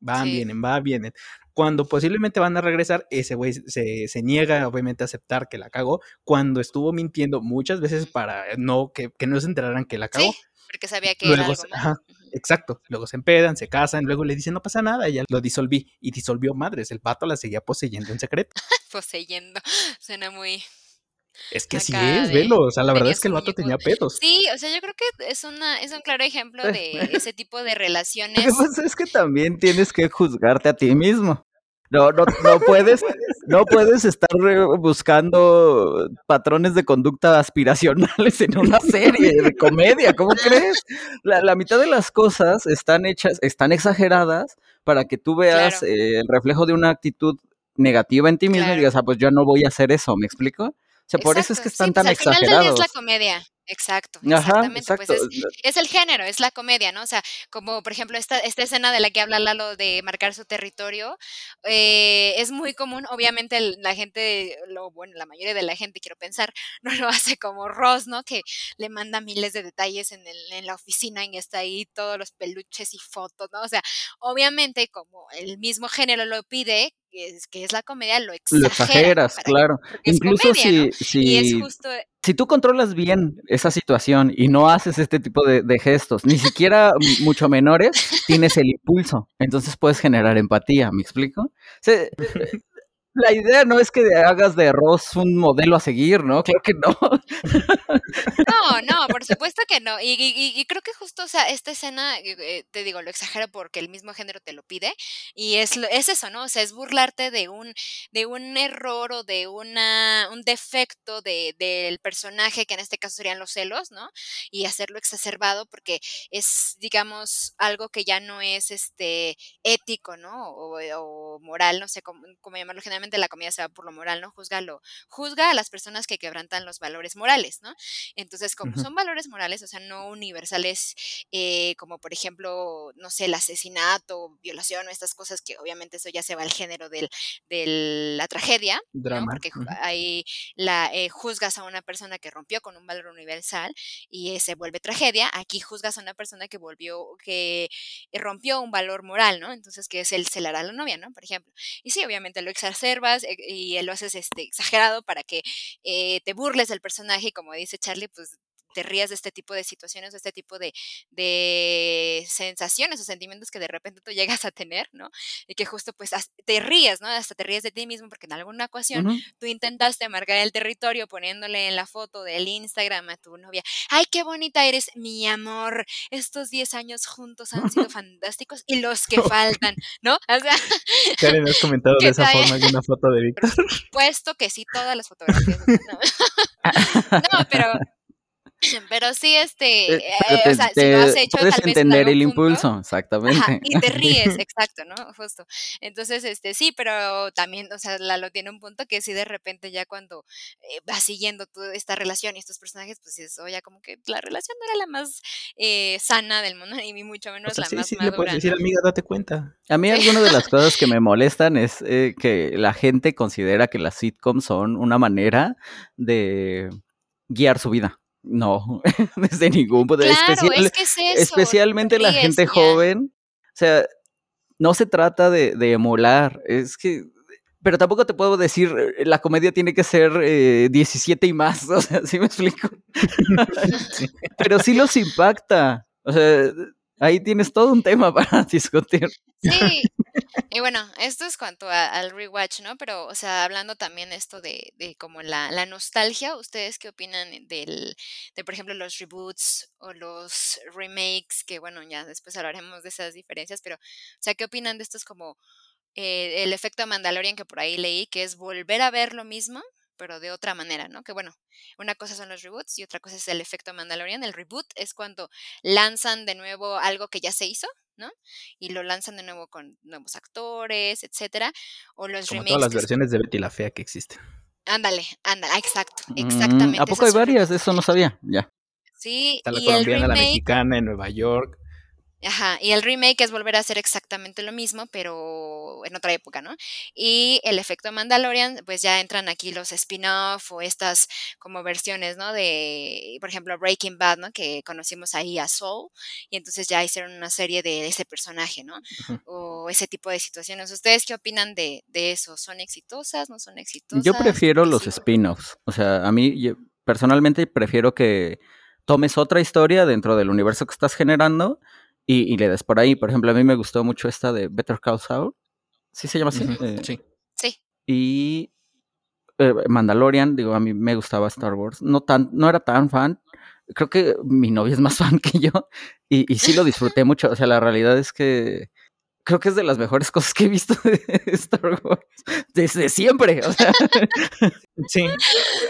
Van, vienen, va, vienen. Cuando posiblemente van a regresar, ese güey se, se, niega obviamente a aceptar que la cagó, cuando estuvo mintiendo muchas veces para no que, que no se enteraran que la cagó. Sí, porque sabía que era algo ajá, Exacto, luego se empedan, se casan, luego le dicen no pasa nada, ya lo disolví y disolvió madres, el pato la seguía poseyendo en secreto. poseyendo, suena muy, es que así es, velo. O sea, la verdad es que el vato tenía pedos. Sí, o sea, yo creo que es una, es un claro ejemplo de ese tipo de relaciones. Que pasa es que también tienes que juzgarte a ti mismo. No, no, no puedes, no puedes estar buscando patrones de conducta aspiracionales en una serie de comedia, ¿cómo crees? La, mitad de las cosas están hechas, están exageradas para que tú veas eh, el reflejo de una actitud negativa en ti mismo y digas, ah, pues yo no voy a hacer eso, ¿me explico? O sea, por eso es que están pues, tan exagerados. es la comedia. Exacto, exactamente. Pues es, el género, es la comedia, ¿no? O sea, como por ejemplo esta, esta escena de la que habla Lalo de marcar su territorio, eh, es muy común, obviamente la gente, lo, bueno, la mayoría de la gente, quiero pensar, no lo hace como Ross, ¿no? Que le manda miles de detalles en, el, en la oficina y está ahí todos los peluches y fotos, ¿no? O sea, obviamente como el mismo género lo pide, es, que es la comedia, lo, lo exageras, claro. Incluso si, si, si tú controlas bien esa situación y no haces este tipo de, gestos, ni siquiera mucho menores, tienes el impulso. Entonces puedes generar empatía, ¿me explico? la idea no es que hagas de Ross un modelo a seguir, ¿no? Claro que no. No, no, por supuesto que no. Y, creo que justo, o sea, esta escena, eh, eh, te digo, lo exagero porque el mismo género te lo pide. Y es, es eso, ¿no? O sea, es burlarte de un, de un error o de una, un defecto de, del personaje, que en este caso serían los celos, ¿no? Y hacerlo exacerbado porque es, digamos, algo que ya no es este ético, ¿no? O, o moral, no sé cómo, cómo llamarlo generalmente la comida se va por lo moral, ¿no? Juzga, juzga a las personas que quebrantan los valores morales, ¿no? Entonces, como son valores morales, o sea, no universales, eh, como por ejemplo, no sé, el asesinato, violación o estas cosas, que obviamente eso ya se va al género de la tragedia, ¿no? Porque ahí la, eh, juzgas a una persona que rompió con un valor universal y se vuelve tragedia, aquí juzgas a una persona que volvió, que rompió un valor moral, ¿no? Entonces, que es el celar a la novia, ¿no? Por ejemplo. Y sí, obviamente lo exacerba eh, y lo haces este, exagerado para que eh, te burles del personaje y como dice Charlie, pues te rías de este tipo de situaciones, de este tipo de, de, sensaciones o sentimientos que de repente tú llegas a tener, ¿no? Y que justo pues te ríes, ¿no? Hasta te ríes de ti mismo porque en alguna ocasión tú intentaste marcar el territorio poniéndole en la foto del Instagram a tu novia, ay, qué bonita eres, mi amor, estos 10 años juntos han sido fantásticos y los que faltan, ¿no? O sea, Karen, ¿has comentado de esa forma alguna foto de Víctor? Por supuesto que sí, todas las fotografías. no pero Pero sí, este, eh, eh, o sea, si lo has hecho, puedes entender el impulso, exactamente. y te ríes, exacto, ¿no? Justo. Entonces, este, sí, pero también, o sea, Lalo tiene un punto que sí de repente ya cuando eh, vas siguiendo toda esta relación y estos personajes, pues es, oye, como que la relación no era la más sana del mundo, ni mucho menos la más sí, madura. Le puedes decir, amiga, date cuenta. A mí alguna de las cosas que me molestan es que la gente considera que las sitcoms son una manera de guiar su vida. No, desde ningún punto de vista. es que es eso, especialmente la gente joven. O sea, no se trata de, emular, es que pero tampoco te puedo decir, eh, la comedia tiene que ser 17 eh, y más, o sea, ¿sí me explico? Pero sí los impacta, o sea, ahí tienes todo un tema para discutir. Sí, Y bueno, esto es cuanto a- al rewatch, ¿no? Pero, o sea, hablando también esto de, de como la, la nostalgia, ¿ustedes qué opinan del, de, por ejemplo, los reboots o los remakes? Que bueno, ya después hablaremos de esas diferencias, pero, o sea, ¿qué opinan de estos como eh, el efecto Mandalorian que por ahí leí, que es volver a ver lo mismo, pero de otra manera, ¿no? Que bueno, una cosa son los reboots y otra cosa es el efecto Mandalorian. El reboot es cuando lanzan de nuevo algo que ya se hizo, ¿no? Y lo lanzan de nuevo con nuevos actores, etcétera. O los Como remakes. todas las versiones de Betty la Fea que existen. Ándale, ándale, exacto, Mm, exactamente. ¿A poco hay varias? Eso no sabía. Ya. Sí, Está la y el colombiana, la remake mexicana en Nueva York. Ajá, y el remake es volver a hacer exactamente lo mismo, pero en otra época, ¿no? Y el efecto Mandalorian, pues ya entran aquí los spin-off o estas como versiones, ¿no? De, por ejemplo, Breaking Bad, ¿no? Que conocimos ahí a Saul, y entonces ya hicieron una serie de ese personaje, ¿no? Ujú. O ese tipo de situaciones. ¿Ustedes qué opinan de, de eso? ¿Son exitosas? ¿No son exitosas? Yo prefiero ¿Qué los sí? spin-offs. O sea, a mí yo- personalmente prefiero que tomes otra historia dentro del universo que estás generando y, y le des por ahí. Por ejemplo, a mí me gustó mucho esta de Better Call Saul. ¿Sí se llama así? Eh, Sí. Sí. Y eh, Mandalorian, digo, a mí me gustaba Star Wars. No, tan, no era tan fan. Creo que mi novia es más fan que yo. Y, y sí lo disfruté mucho. O sea, la realidad es que creo que es de las mejores cosas que he visto de Star Wars. Desde siempre. O sea, Sí.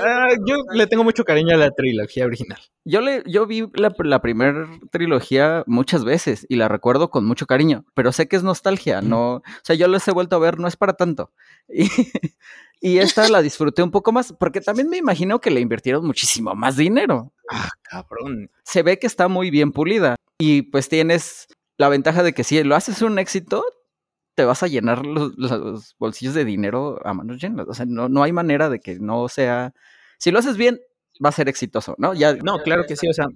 Ah, yo le tengo mucho cariño a la trilogía original. yo, le, yo vi la, la primera trilogía muchas veces y la recuerdo con mucho cariño. Pero sé que es nostalgia. No, o sea, yo les he vuelto a ver, no es para tanto. Y, y esta la disfruté un poco más. Porque también me imagino que le invirtieron muchísimo más dinero. Ah, cabrón. se ve que está muy bien pulida. Y pues tienes la ventaja de que si lo haces un éxito, te vas a llenar los, los bolsillos de dinero a manos llenas. O sea, no, no hay manera de que no sea. Si lo haces bien, va a ser exitoso, ¿no? Ya, No, claro que sí, o sea,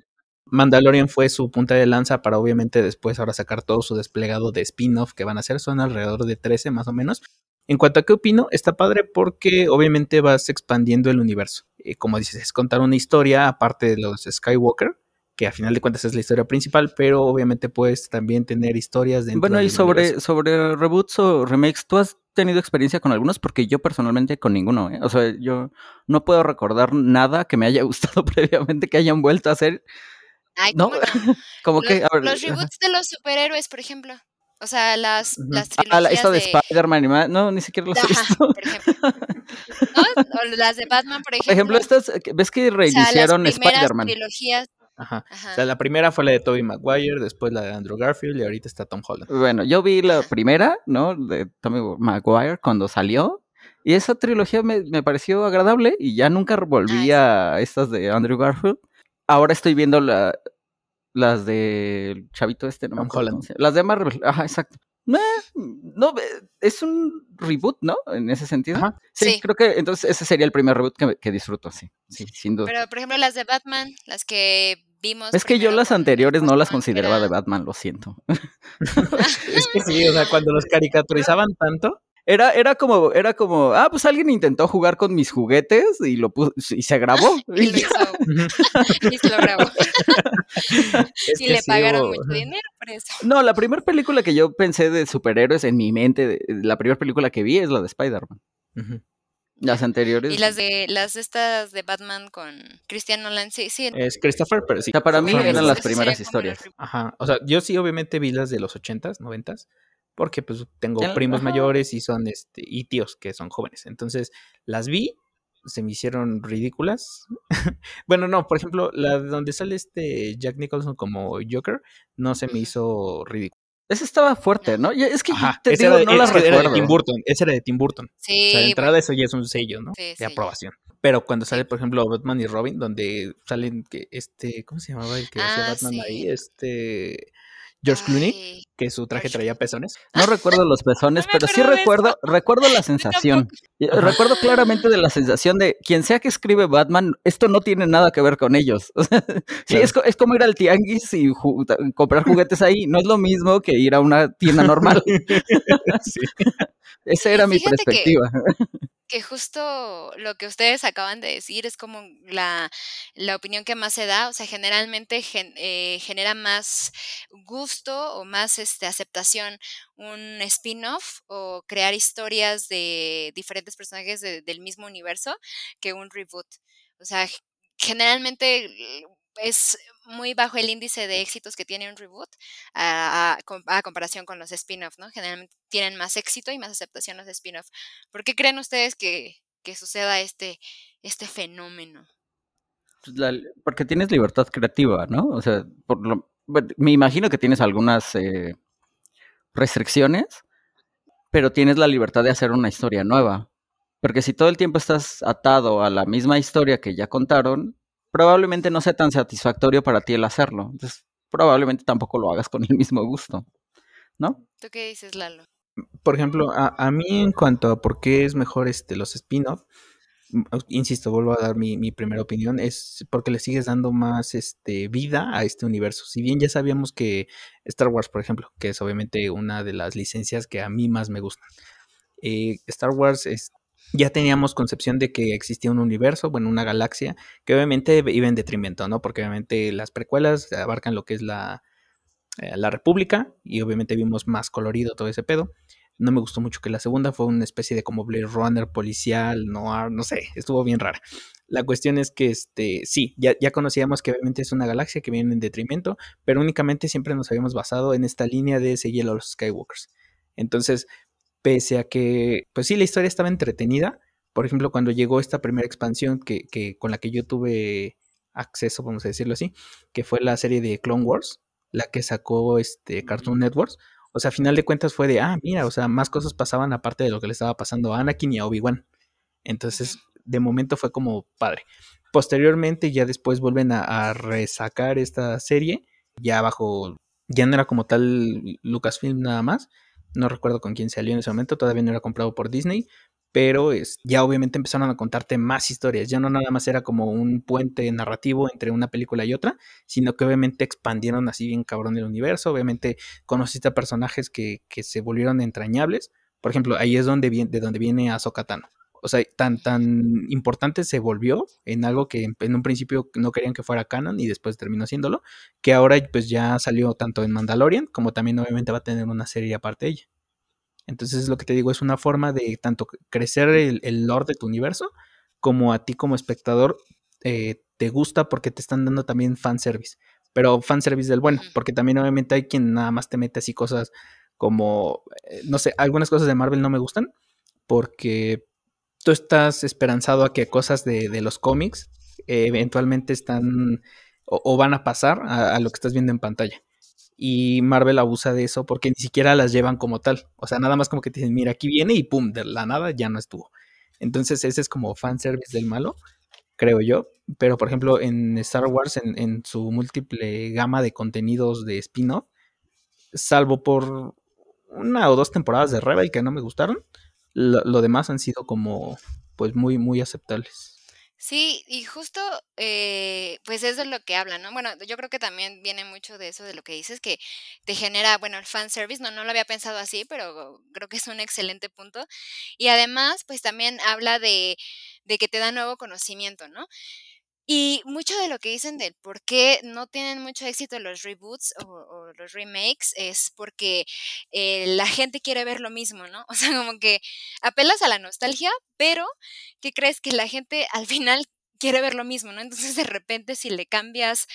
Mandalorian fue su punta de lanza para obviamente después ahora sacar todo su desplegado de spin-off que van a hacer, son alrededor de 13 más o menos. En cuanto a qué opino, está padre porque obviamente vas expandiendo el universo. Eh, como dices, es contar una historia aparte de los Skywalker, que a final de cuentas es la historia principal, pero obviamente puedes también tener historias dentro Bueno, y sobre, universo. sobre reboots o remakes, ¿tú has tenido experiencia con algunos? Porque yo personalmente con ninguno, ¿eh? O sea, yo no puedo recordar nada que me haya gustado previamente que hayan vuelto a hacer. Ay, ¿No? Como Los, que. a ver, los ajá. reboots de los superhéroes, por ejemplo. O sea, las, las Ah, la- trilogías esta de de... Spider-Man y más. No, ni siquiera los he visto. por ejemplo. ¿No? O las de Batman, por Por ejemplo, estas, eh, que- ¿ves que O sea, las reiniciaron primeras Spider-Man? trilogías. Ajá. O sea, la primera fue la de Tobey Maguire, después la de Andrew Garfield y ahorita está Tom Holland. Bueno, yo vi la primera, ¿no? De Tommy Maguire cuando salió. Y esa trilogía me, me pareció agradable y ya nunca volví Ay, a estas de Andrew Garfield. Ahora estoy viendo la, las de Chavito este, no Tom Holland. Las de Marvel, ajá, exacto. Eh, no, eh, es un reboot, ¿no? En ese sentido. Ajá. Sí, Sí. creo que entonces ese sería el primer reboot que, que disfruto, sí, sí, sin duda. Pero, por ejemplo, las de Batman, las que vimos Es que yo las anteriores no las consideraba de. Batman, lo siento. Es que sí, o sea, cuando los caricaturizaban tanto, Era, era como, era como, ah, pues alguien intentó jugar con mis juguetes y lo puso, y se grabó. Y y lo hizo, y se lo grabó. es Y le sí pagaron mucho dinero por eso. No, la primera película que yo pensé de superhéroes en mi mente, de- la primera película que vi es la de Spider-Man. Las anteriores. Y las de las estas de Batman con Christian Nolan, sí, sí. Es Christopher, pero sí. O sea, para mí eran las primeras historias. Ajá. O sea, yo sí obviamente vi las de los 80s, 90s, porque pues tengo primos ajá. mayores y son este y tíos que son jóvenes. Entonces, las vi, se me hicieron ridículas. bueno, no, por ejemplo, la de donde sale este Jack Nicholson como Joker, no se me hizo ridículo. Esa estaba fuerte, ¿no? Es que Ajá. te digo, de- no las ese era de. Tim Burton. Ese era de Tim Burton. O Sí, sea, de entrada bueno, eso ya es un sello, ¿no? sí, De sí, ya. aprobación. Pero cuando sale, por ejemplo, Batman y Robin, donde salen que este, ¿cómo se llamaba el que hacía Ah, Batman ahí? Este George Clooney, Ay, que su traje George traía pezones. No recuerdo los pezones, No pero sí recuerdo, eso. recuerdo la sensación. Recuerdo claramente de la sensación de quien sea que escribe Batman, esto no tiene nada que ver con ellos. Sí, Claro. es, co- es como ir al tianguis y ju- comprar juguetes ahí. No es lo mismo que ir a una tienda normal. Sí. Esa era mi que, perspectiva. Que justo lo que ustedes acaban de decir es como la, la opinión que más se da, o sea, generalmente gen- eh, genera más gusto o más este, aceptación un spin-off o crear historias de diferentes personajes del mismo universo que un reboot. O sea, generalmente es muy bajo el índice de éxitos que tiene un reboot a, comparación con los spin-off, ¿no? Generalmente tienen más éxito y más aceptación los spin-off. ¿Por qué creen ustedes que, suceda este, este fenómeno? Pues porque tienes libertad creativa, ¿no? O sea, por lo, me imagino que tienes algunas eh, restricciones, pero tienes la libertad de hacer una historia nueva. Porque si todo el tiempo estás atado a la misma historia que ya contaron, probablemente no sea tan satisfactorio para ti el hacerlo. Entonces, probablemente tampoco lo hagas con el mismo gusto, ¿no? ¿Tú qué dices, Lalo? Por ejemplo, a, mí en cuanto a por qué es mejor este, los spin-off, insisto, vuelvo a dar mi, primera opinión, es porque le sigues dando más este, vida a este universo. Si bien ya sabíamos que Star Wars, por ejemplo, que es obviamente una de las licencias que a mí más me gustan, eh, Star Wars es, ya teníamos concepción de que existía un universo, bueno, una galaxia, que obviamente iba en detrimento, ¿no? Porque obviamente las precuelas abarcan lo que es la, eh, la República y obviamente vimos más colorido todo ese pedo. No me gustó mucho que la segunda fue una especie de como Blade Runner policial, no, no sé, estuvo bien rara. La cuestión es que, este, sí, ya, ya conocíamos que obviamente es una galaxia que viene en detrimento, pero únicamente siempre nos habíamos basado en esta línea de seguir a los Skywalkers. Entonces, pese a que, pues sí, la historia estaba entretenida. Por ejemplo, cuando llegó esta primera expansión que, que, con la que yo tuve acceso, vamos a decirlo así, que fue la serie de Clone Wars, la que sacó este Cartoon Networks. O sea, a final de cuentas fue de, ah, mira, o sea, más cosas pasaban aparte de lo que le estaba pasando a Anakin y a Obi-Wan. Entonces, de momento fue como padre. Posteriormente, ya después vuelven a, a, resacar esta serie, ya bajo, ya no era como tal Lucasfilm nada más, no recuerdo con quién salió en ese momento, todavía no era comprado por Disney, pero es, ya obviamente empezaron a contarte más historias, ya no nada más era como un puente narrativo entre una película y otra, sino que obviamente expandieron así bien cabrón el universo, obviamente conociste a personajes que, que se volvieron entrañables, por ejemplo, ahí es donde viene, de donde viene Ahsoka Tano. O sea, tan, tan importante se volvió en algo que en un principio no querían que fuera canon y después terminó siéndolo, que ahora pues ya salió tanto en Mandalorian como también obviamente va a tener una serie aparte de ella. Entonces lo que te digo es una forma de tanto crecer el, el lore de tu universo como a ti como espectador eh, te gusta porque te están dando también fanservice. Pero fanservice del bueno, porque también obviamente hay quien nada más te mete así cosas como, eh, no sé, algunas cosas de Marvel no me gustan porque tú estás esperanzado a que cosas de, los cómics eh, eventualmente están o, van a pasar a, lo que estás viendo en pantalla. Y Marvel abusa de eso porque ni siquiera las llevan como tal. O sea, nada más como que te dicen, mira, aquí viene y pum, de la nada ya no estuvo. Entonces ese es como fanservice del malo, creo yo. Pero por ejemplo, en Star Wars, en, en su múltiple gama de contenidos de spin-off, salvo por una o dos temporadas de Rebel que no me gustaron, lo, demás han sido como, pues, muy, muy aceptables. Sí, y justo, eh, pues eso es lo que habla, ¿no? Bueno, yo creo que también viene mucho de eso de lo que dices, que te genera, bueno, el fan service, no, no lo había pensado así, pero creo que es un excelente punto. Y además, pues también habla de, de que te da nuevo conocimiento, ¿no? Y mucho de lo que dicen del por qué no tienen mucho éxito los reboots o, los remakes es porque eh, la gente quiere ver lo mismo, ¿no? O sea, como que apelas a la nostalgia, pero ¿qué crees? Que la gente al final quiere ver lo mismo, ¿no? Entonces de repente si le cambias,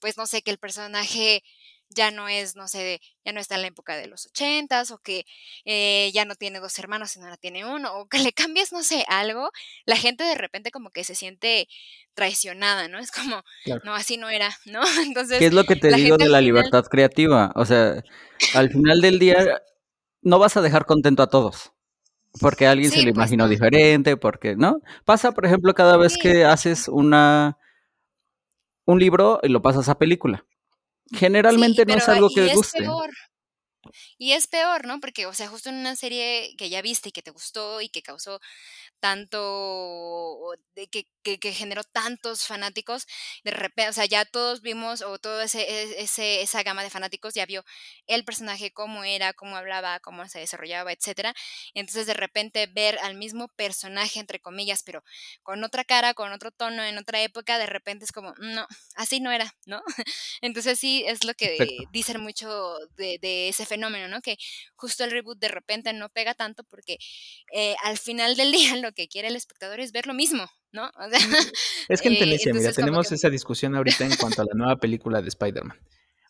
pues no sé, que el personaje ya no es, no sé, ya no está en la época de los ochentas, o que eh, ya no tiene dos hermanos, sino ahora tiene uno, o que le cambies, no sé, algo, la gente de repente como que se siente traicionada, ¿no? Es como, no, así no era, ¿no? Entonces... ¿Qué es lo que te digo de la libertad creativa? O sea, al final del día no vas a dejar contento a todos. Porque alguien se lo pues imaginó diferente, porque, ¿no? Pasa, por ejemplo, cada vez que haces una un libro y lo pasas a película. Generalmente no es algo que guste. Y es peor, ¿no? Porque, o sea, justo en una serie que ya viste y que te gustó y que causó tanto, de que, que, que generó tantos fanáticos, de repente, o sea, ya todos vimos, o todo ese, e, ese, esa gama de fanáticos ya vio el personaje, cómo era, cómo hablaba, cómo se desarrollaba, etcétera. Entonces, de repente, ver al mismo personaje, entre comillas, pero con otra cara, con otro tono, en otra época, de repente es como, no, así no era, ¿no? Entonces, sí, es lo que dicen mucho de, de, ese fenómeno, ¿no? Que justo el reboot de repente no pega tanto porque eh, al final del día lo que quiere el espectador es ver lo mismo, ¿no? O sea, es que en eh, mira, tenemos esa discusión ahorita en cuanto a la nueva película de Spider-Man.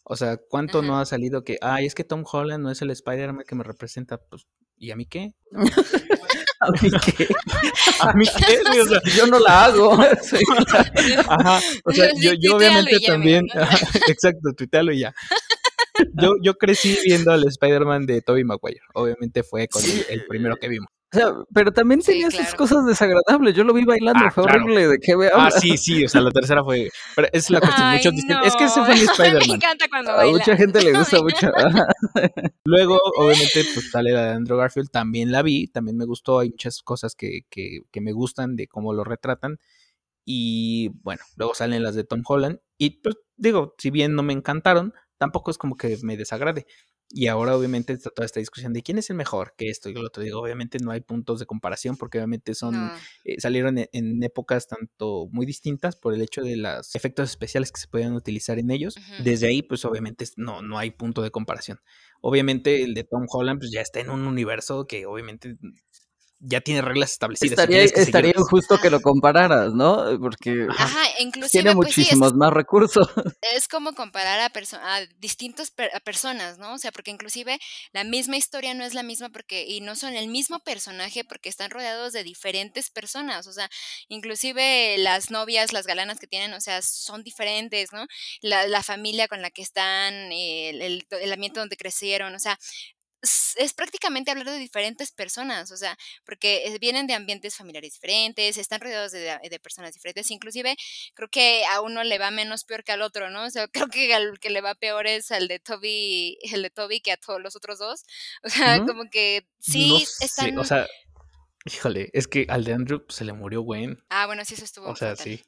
O sea, ¿cuánto no ha salido que, ay, es que Tom Holland no es el Spider-Man que me representa? Pues, ¿y a mí qué? ¿A mí qué? ¿A mí qué? O sea, yo no la hago. Ajá, o sea, yo, yo obviamente también, exacto, tuitealo y ya. Yo, yo crecí viendo al Spider-Man de Tobey Maguire. Obviamente fue con el primero que vimos. O sea, pero también tenía sus cosas desagradables. Yo lo vi bailando, ah, fue horrible. ¿De qué veo? Ah, sí, sí, o sea, la tercera fue. Pero es la cuestión. muchos Es que ese fue mi Spider-Man. Me encanta cuando baila. A mucha gente le gusta mucho. Luego, obviamente, pues sale la de Andrew Garfield. También la vi, también me gustó. Hay muchas cosas que, que, que me gustan de cómo lo retratan. Y bueno, luego salen las de Tom Holland. Y pues digo, si bien no me encantaron, tampoco es como que me desagrade. Y ahora obviamente está toda esta discusión de quién es el mejor que esto y lo otro. Digo, obviamente no hay puntos de comparación porque obviamente son eh, salieron e, en, épocas tanto muy distintas por el hecho de los efectos especiales que se podían utilizar en ellos. Desde ahí, pues obviamente no, no hay punto de comparación. Obviamente el de Tom Holland pues ya está en un universo que obviamente ya tiene reglas establecidas. Estaría, estaría injusto que lo compararas, ¿no? Porque Ajá, tiene pues muchísimos más recursos. Es como comparar a, a distintas personas, ¿no? O sea, porque inclusive la misma historia no es la misma porque y no son el mismo personaje porque están rodeados de diferentes personas, o sea, inclusive las novias, las galanas que tienen, o sea, son diferentes, ¿no? La, la familia con la que están, el, el, el ambiente donde crecieron, o sea, es prácticamente hablar de diferentes personas, o sea, porque eh, vienen de ambientes familiares diferentes, están rodeados de, personas diferentes, inclusive creo que a uno le va menos peor que al otro, ¿no? O sea, creo que al que le va peor es al de Toby, el de Toby que a todos los otros dos. O sea, como que sí están... O sea, híjole, es que al de Andrew se le murió Gwen. Ah, bueno, sí, eso estuvo. O sea, sí.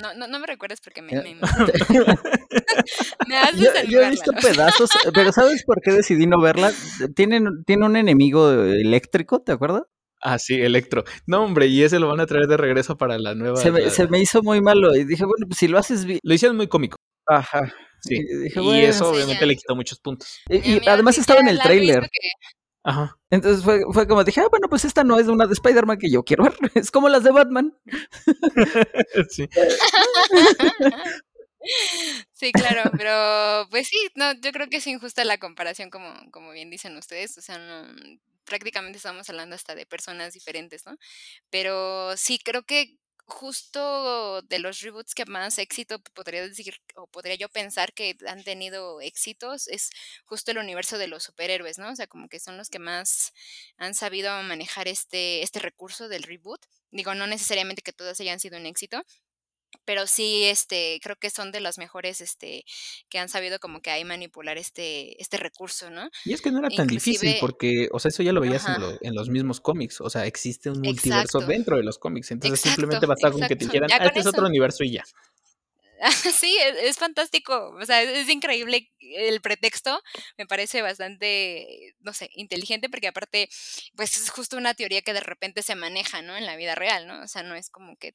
No, no, no me recuerdes porque me, me, me haces yo, he visto pedazos, pero ¿sabes por qué decidí no verla? Tiene, tiene un enemigo eléctrico, ¿te acuerdas? Ah, sí, Electro. No, hombre, y ese lo van a traer de regreso para la nueva. Se me, se me hizo muy malo y dije, bueno, pues si lo haces bien. Lo hicieron muy cómico. Ajá. Sí. Y, eso obviamente le quitó muchos puntos. Y, además estaba en el trailer. Ajá. Entonces fue, fue como dije, ah, bueno, pues esta no es una de Spider-Man que yo quiero ver. Es como las de Batman. sí. Sí, claro, pero pues sí, no, yo creo que es injusta la comparación, como, como bien dicen ustedes, o sea, no, prácticamente estamos hablando hasta de personas diferentes, ¿no? Pero sí, creo que justo de los reboots que más éxito podría decir, o podría yo pensar que han tenido éxitos, es justo el universo de los superhéroes, ¿no? O sea, como que son los que más han sabido manejar este, este recurso del reboot. Digo, no necesariamente que todos hayan sido un éxito, pero sí, este, creo que son de las mejores, este, que han sabido como que ahí manipular este, este recurso, ¿no? Y es que no era tan difícil porque, o sea, eso ya lo veías en, los mismos cómics, o sea, existe un multiverso dentro de los cómics, entonces simplemente basta con que te dijeran, ah, este es otro universo y ya. Sí, es, es, fantástico, o sea, es, increíble el pretexto, me parece bastante, no sé, inteligente porque aparte, pues es justo una teoría que de repente se maneja, ¿no? En la vida real, ¿no? O sea, no es como que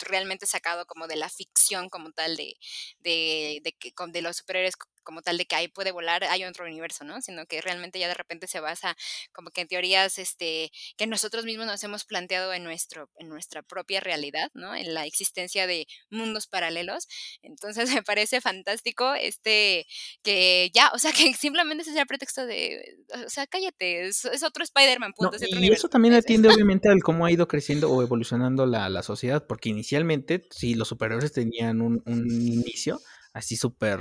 realmente sacado como de la ficción como tal de, de, de, de los superhéroes como tal de que ahí puede volar, hay otro universo, ¿no? Sino que realmente ya de repente se basa como que en teorías este, que nosotros mismos nos hemos planteado en, nuestro, en nuestra propia realidad, ¿no? En la existencia de mundos paralelos. Entonces me parece fantástico este, que ya, o sea, que simplemente ese sea el pretexto de, o sea, cállate, es, otro Spider-Man, punto. y eso también atiende obviamente al cómo ha ido creciendo o evolucionando la, la sociedad, porque inicialmente, si los superhéroes tenían un, un inicio así súper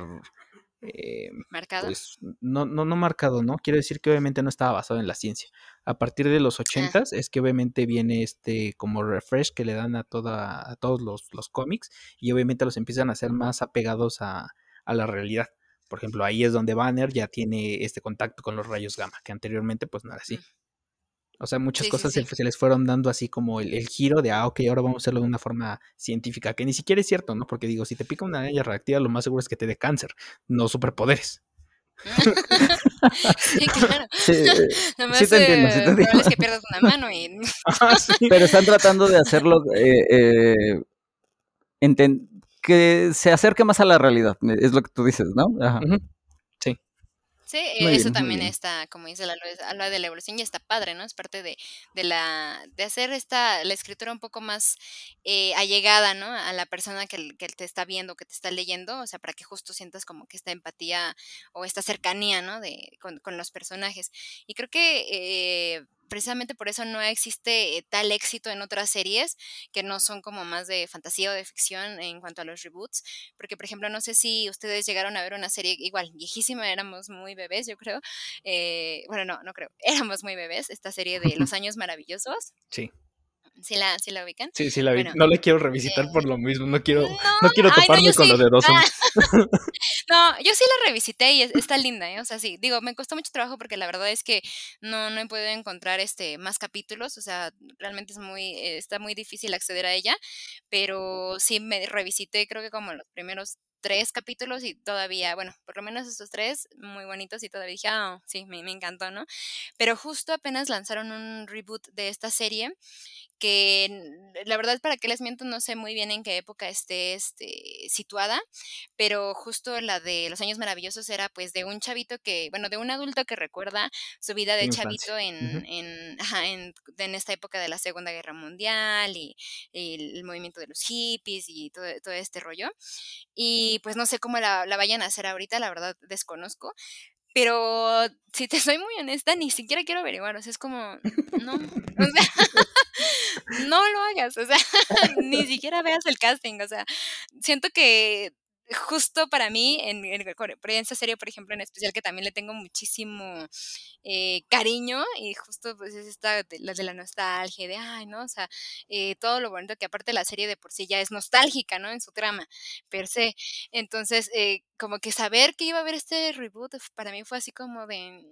eh, ¿Marcado? Pues no, no, no marcado, ¿no? Quiero decir que obviamente no estaba basado en la ciencia. A partir de los ah. ochentas es que obviamente viene este como refresh que le dan a, toda, a todos los, los cómics y obviamente los empiezan a hacer más apegados a, a la realidad. Por ejemplo, ahí es donde Banner ya tiene este contacto con los rayos gamma, que anteriormente pues no era así. Mm. O sea, muchas Sí, sí, cosas se- sí. Se, les fueron dando así como el, el giro de, ah, ok, ahora vamos a hacerlo de una forma científica, que ni siquiera es cierto, ¿no? Porque digo, si te pica una araña reactiva, lo más seguro es que te dé cáncer, no superpoderes. Sí, claro. Sí, eh, más sí te entiendo, sí eh, te entiendo. probable es que pierdas una mano y sí. Pero están tratando de hacerlo eh, eh, que se acerque más a la realidad, es lo que tú dices, ¿no? Ajá. Sí, Muy eso bien, también está, como dice la Lois, habla de la evolución y está padre, ¿no? Es parte de, de la, de hacer esta, la escritura un poco más eh, allegada, ¿no? A la persona que, que te está viendo, que te está leyendo, o sea, para que justo sientas como que esta empatía o esta cercanía, ¿no? De, con, con los personajes. Y creo que eh, precisamente por eso no existe eh, tal éxito en otras series que no son como más de fantasía o de ficción en cuanto a los reboots, porque por ejemplo, no sé si ustedes llegaron a ver una serie igual viejísima, éramos muy bebés, yo creo. eh, bueno, no, no creo, éramos muy bebés, esta serie de Los Años Maravillosos. Sí, ¿Sí la, sí la ubican? sí, sí la. Bueno, no la quiero revisitar eh, por lo mismo, no quiero, No, no quiero ay, no, toparme con sí. lo de Dawson. Ah, no, yo sí la revisité y es- está linda, ¿eh? O sea, sí, digo, me costó mucho trabajo porque la verdad es que no, no he podido encontrar este más capítulos, o sea, realmente es muy, eh, está muy difícil acceder a ella, pero sí me revisité creo que como los primeros tres capítulos y todavía, bueno, por lo menos estos tres, muy bonitos y todavía dije, ah, sí, me, me encantó, ¿no? Pero justo apenas lanzaron un reboot de esta serie que la verdad para qué les miento no sé muy bien en qué época esté este, situada, pero justo la de Los Años Maravillosos era pues de un chavito que, bueno, de un adulto que recuerda su vida de Infancia. chavito en, Ujú. en, ajá, en, en esta época de la Segunda Guerra Mundial y, y el movimiento de los hippies y todo, todo este rollo. Y pues no sé cómo la, la vayan a hacer ahorita, la verdad desconozco. Pero si te soy muy honesta, ni siquiera quiero averiguar, o sea, es como, no, o sea, no lo hagas, o sea, ni siquiera veas el casting, o sea, siento que justo para mí, en, en, en esta serie, por ejemplo, en especial, que también le tengo muchísimo eh, cariño, y justo pues es esta de de la nostalgia, de, ay, ¿no? O sea, eh, todo lo bonito que aparte la serie de por sí ya es nostálgica, ¿no? En su trama, per se. Entonces, eh, como que saber que iba a haber este reboot, para mí fue así como de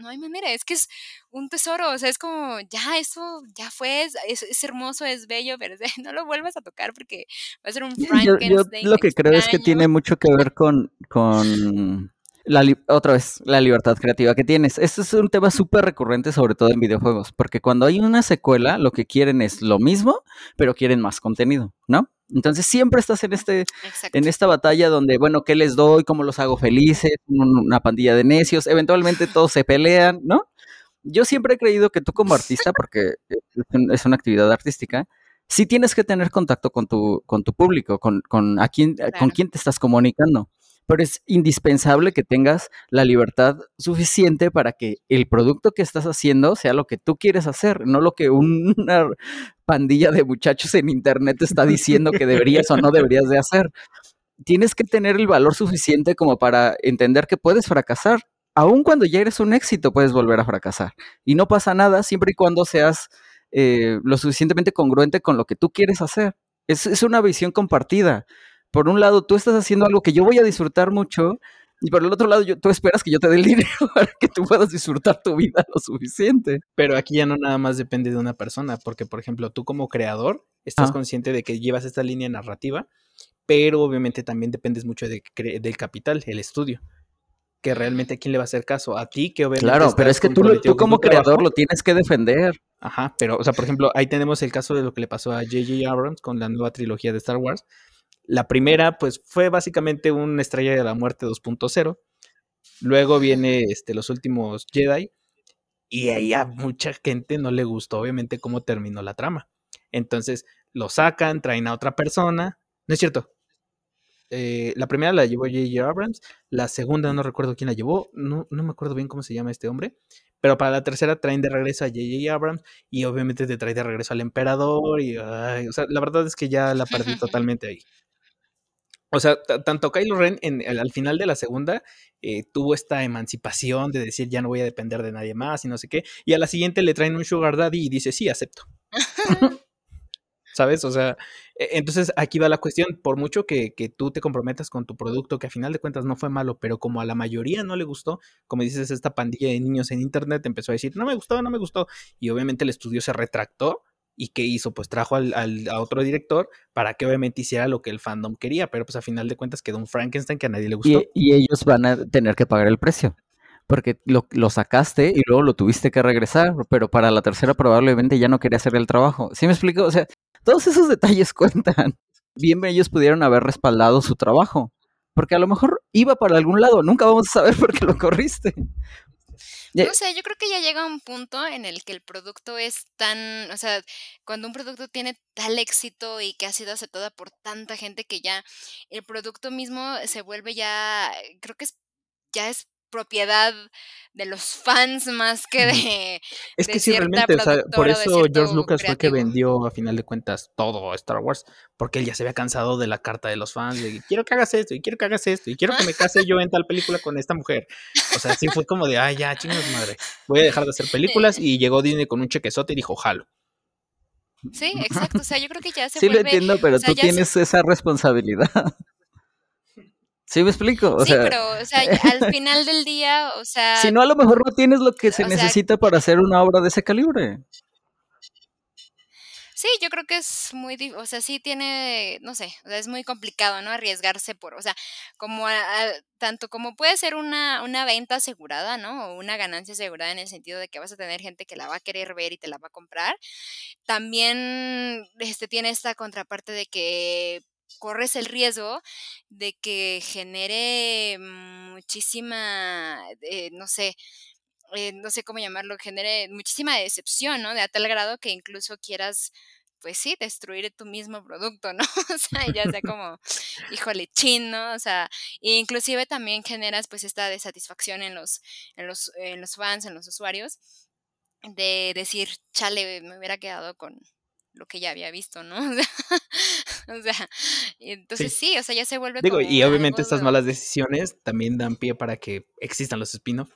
no hay manera, es que es un tesoro, o sea, es como, ya, eso ya fue, es, es, es hermoso, es bello, pero no lo vuelvas a tocar porque va a ser un Frankenstein. Yo, yo lo que creo es que tiene mucho que ver con, con la otra vez, la libertad creativa que tienes. Este es un tema súper recurrente, sobre todo en videojuegos, porque cuando hay una secuela, lo que quieren es lo mismo, pero quieren más contenido, ¿no? Entonces siempre estás en este, Exacto. en esta batalla donde, bueno, ¿qué les doy? ¿Cómo los hago felices? Una pandilla de necios, eventualmente todos se pelean, ¿no? Yo siempre he creído que tú como artista, porque es una actividad artística, sí tienes que tener contacto con tu, con tu público, con, con, a quién, claro. con quién te estás comunicando. Pero es indispensable que tengas la libertad suficiente para que el producto que estás haciendo sea lo que tú quieres hacer, no lo que una pandilla de muchachos en internet está diciendo que deberías o no deberías de hacer. Tienes que tener el valor suficiente como para entender que puedes fracasar. Aun cuando ya eres un éxito, puedes volver a fracasar. Y no pasa nada siempre y cuando seas eh, lo suficientemente congruente con lo que tú quieres hacer. Es, es una visión compartida por un lado, tú estás haciendo algo que yo voy a disfrutar mucho, y por el otro lado, yo, tú esperas que yo te dé el dinero para que tú puedas disfrutar tu vida lo suficiente. Pero aquí ya no nada más depende de una persona, porque, por ejemplo, tú como creador estás ah. consciente de que llevas esta línea narrativa, pero obviamente también dependes mucho de, del capital, el estudio. Que realmente a quién le va a hacer caso, a ti que obviamente. Claro, pero es que tú, tú como creador trabajo. lo tienes que defender. Ajá, pero, o sea, por ejemplo, ahí tenemos el caso de lo que le pasó a J.J. Abrams con la nueva trilogía de Star Wars, la primera, pues, fue básicamente una estrella de la muerte 2.0. Luego viene este, los últimos Jedi. Y ahí a mucha gente no le gustó, obviamente, cómo terminó la trama. Entonces, lo sacan, traen a otra persona. No es cierto. Eh, la primera la llevó J.J. Abrams. La segunda no recuerdo quién la llevó. No, no me acuerdo bien cómo se llama este hombre. Pero para la tercera traen de regreso a J.J. Abrams. Y obviamente te trae de regreso al emperador. Y, ay, o sea, la verdad es que ya la perdí totalmente ahí. O sea, tanto Kylo Ren en, al final de la segunda eh, tuvo esta emancipación de decir ya no voy a depender de nadie más y no sé qué. Y a la siguiente le traen un Sugar Daddy y dice sí, acepto. ¿Sabes? O sea, E, entonces, aquí va la cuestión, por mucho que, que, tú te comprometas con tu producto, que a final de cuentas no fue malo, pero como a la mayoría no le gustó, como dices, esta pandilla de niños en internet empezó a decir, no me gustó, no me gustó, y obviamente el estudio se retractó, y qué hizo, pues trajo al, a otro director para que obviamente hiciera lo que el fandom quería, pero pues a final de cuentas quedó un Frankenstein que a nadie le gustó. Y, y ellos van a tener que pagar el precio porque lo, lo, sacaste y luego lo tuviste que regresar, pero para la tercera probablemente ya no quería hacer el trabajo. ¿Sí me explico? O sea, todos esos detalles cuentan. Bien, ellos pudieron haber respaldado su trabajo, porque a lo mejor iba para algún lado, nunca vamos a saber por qué lo corriste. No sé, yo creo que ya llega un punto en el que el producto es tan, o sea, cuando un producto tiene tal éxito y que ha sido aceptada por tanta gente que ya el producto mismo se vuelve ya, creo que es, ya es propiedad de los fans más que de. Es que sí, realmente, o sea, por eso George Lucas creativo. fue que vendió a final de cuentas todo Star Wars, porque él ya se había cansado de la carta de los fans, de quiero que hagas esto, y quiero que hagas esto, y quiero que me case yo en tal película con esta mujer. O sea, sí fue como de, ay, ya, chingas madre, voy a dejar de hacer películas, y llegó Disney con un chequezote y dijo, jalo. Sí, exacto, o sea, yo creo que ya se Sí vuelve, lo entiendo, pero o sea, tú tienes se... esa responsabilidad. ¿Sí me explico? O sí, sea, pero, o sea, al final del día, o sea... Si no, a lo mejor no tienes lo que se necesita sea, para hacer una obra de ese calibre. Sí, yo creo que es muy, o sea, sí tiene, no sé, o sea, es muy complicado, ¿no? Arriesgarse por, o sea, como a, a, tanto como puede ser una, una venta asegurada, ¿no? O una ganancia asegurada en el sentido de que vas a tener gente que la va a querer ver y te la va a comprar. También este, tiene esta contraparte de que corres el riesgo de que genere muchísima, eh, no sé, eh, no sé cómo llamarlo, genere muchísima decepción, ¿no? De a tal grado que incluso quieras, pues sí, destruir tu mismo producto, ¿no? O sea, ya sea como, híjole, chin, ¿no? O sea, e inclusive también generas pues esta desatisfacción en los, en los, en los fans, en los usuarios, de decir, chale, me hubiera quedado con, lo que ya había visto, ¿no? o sea, entonces sí. sí. o sea, ya se vuelve Digo, como y obviamente estas malas decisiones también dan pie para que existan los spin-off.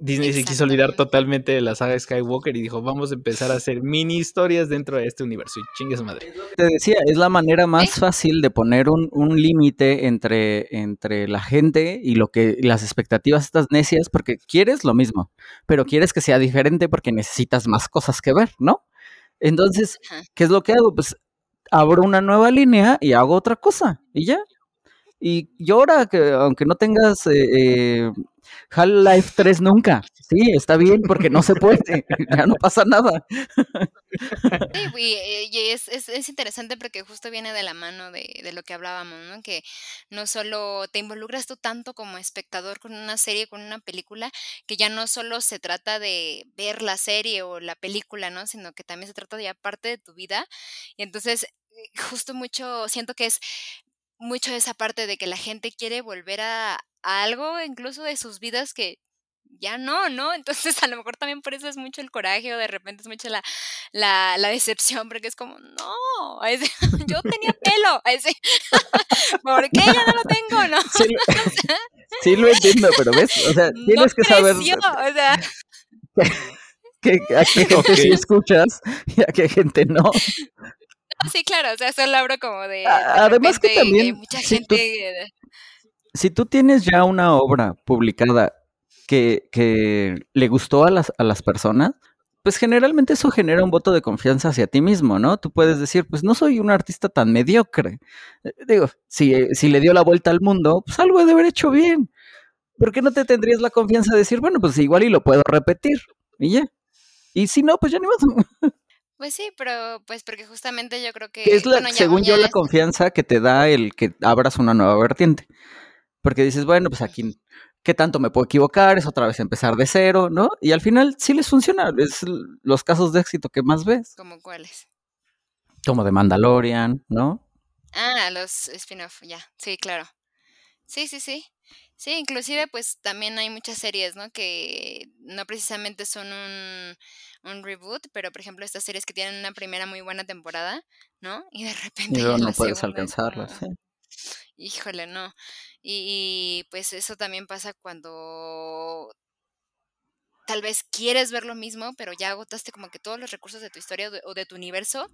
Disney se quiso olvidar totalmente de la saga Skywalker y dijo, vamos a empezar a hacer mini historias dentro de este universo. Y chingue su madre. Te decía, es la manera más ¿Eh? fácil de poner un, un límite entre, entre la gente y lo que las expectativas estas necias, porque quieres lo mismo, pero quieres que sea diferente porque necesitas más cosas que ver, ¿no? Entonces, ¿qué es lo que hago? Pues abro una nueva línea y hago otra cosa y ya. Y, y ahora que aunque no tengas eh, eh, Half-Life 3 nunca, sí, está bien porque no se puede, ya no pasa nada. Sí, y, y es, es, es, interesante porque justo viene de la mano de, de, lo que hablábamos, ¿no? Que no solo te involucras tú tanto como espectador con una serie, con una película, que ya no solo se trata de ver la serie o la película, ¿no? Sino que también se trata de ya parte de tu vida. Y entonces, justo mucho, siento que es mucho esa parte de que la gente quiere volver a, a algo incluso de sus vidas que ya no, ¿no? Entonces a lo mejor también por eso es mucho el coraje o de repente es mucho la, la, la decepción porque es como, no, ese, yo tenía pelo, ese, ¿por qué ya no lo tengo? No, sí, lo, sí lo entiendo, pero ves, o sea, tienes no que saber creció, o sea, que, que, a qué gente okay. sí escuchas y a qué gente no. Sí, claro, o sea, solo hablo como de, de Además que también, que mucha si gente... Tú, si tú tienes ya una obra publicada que, que le gustó a las, a las personas, pues generalmente eso genera un voto de confianza hacia ti mismo, ¿no? Tú puedes decir, pues no soy un artista tan mediocre. Digo, si, si le dio la vuelta al mundo, pues algo de haber hecho bien. ¿Por qué no te tendrías la confianza de decir, bueno, pues igual y lo puedo repetir? Y ya. Y si no, pues ya ni más. Pues sí, pero pues porque justamente yo creo que... que es la, bueno, ya, según ya yo, la confianza que te da el que abras una nueva vertiente. Porque dices, bueno, pues aquí, ¿qué tanto me puedo equivocar? Es otra vez empezar de cero, ¿no? Y al final sí les funciona. Es los casos de éxito que más ves. ¿Como cuáles? Como de Mandalorian, ¿no? Ah, los spin-off, ya. Sí, claro. Sí, sí, sí. Sí, inclusive pues también hay muchas series, ¿no? Que no precisamente son un, un, reboot, pero por ejemplo estas series que tienen una primera muy buena temporada, ¿no? Y de repente... Y luego no puedes alcanzarlas, sí. Híjole, no. Y, pues eso también pasa cuando tal vez quieres ver lo mismo, pero ya agotaste como que todos los recursos de tu historia o de tu universo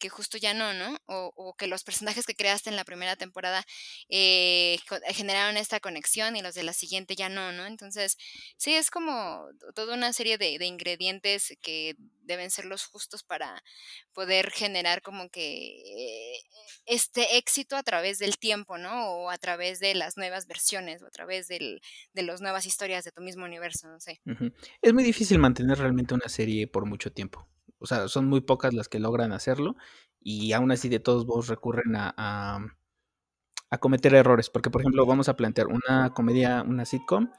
que justo ya no, ¿no? O, que los personajes que creaste en la primera temporada eh, generaron esta conexión y los de la siguiente ya no, ¿no? Entonces, sí, es como toda una serie de, de ingredientes que deben ser los justos para poder generar como que este éxito a través del tiempo, ¿no? O a través de las nuevas versiones, o a través del, de las nuevas historias de tu mismo universo, no sé. Es muy difícil mantener realmente una serie por mucho tiempo. O sea, son muy pocas las que logran hacerlo y aún así de todos vos recurren a, a, cometer errores. Porque, por ejemplo, vamos a plantear una comedia, una sitcom,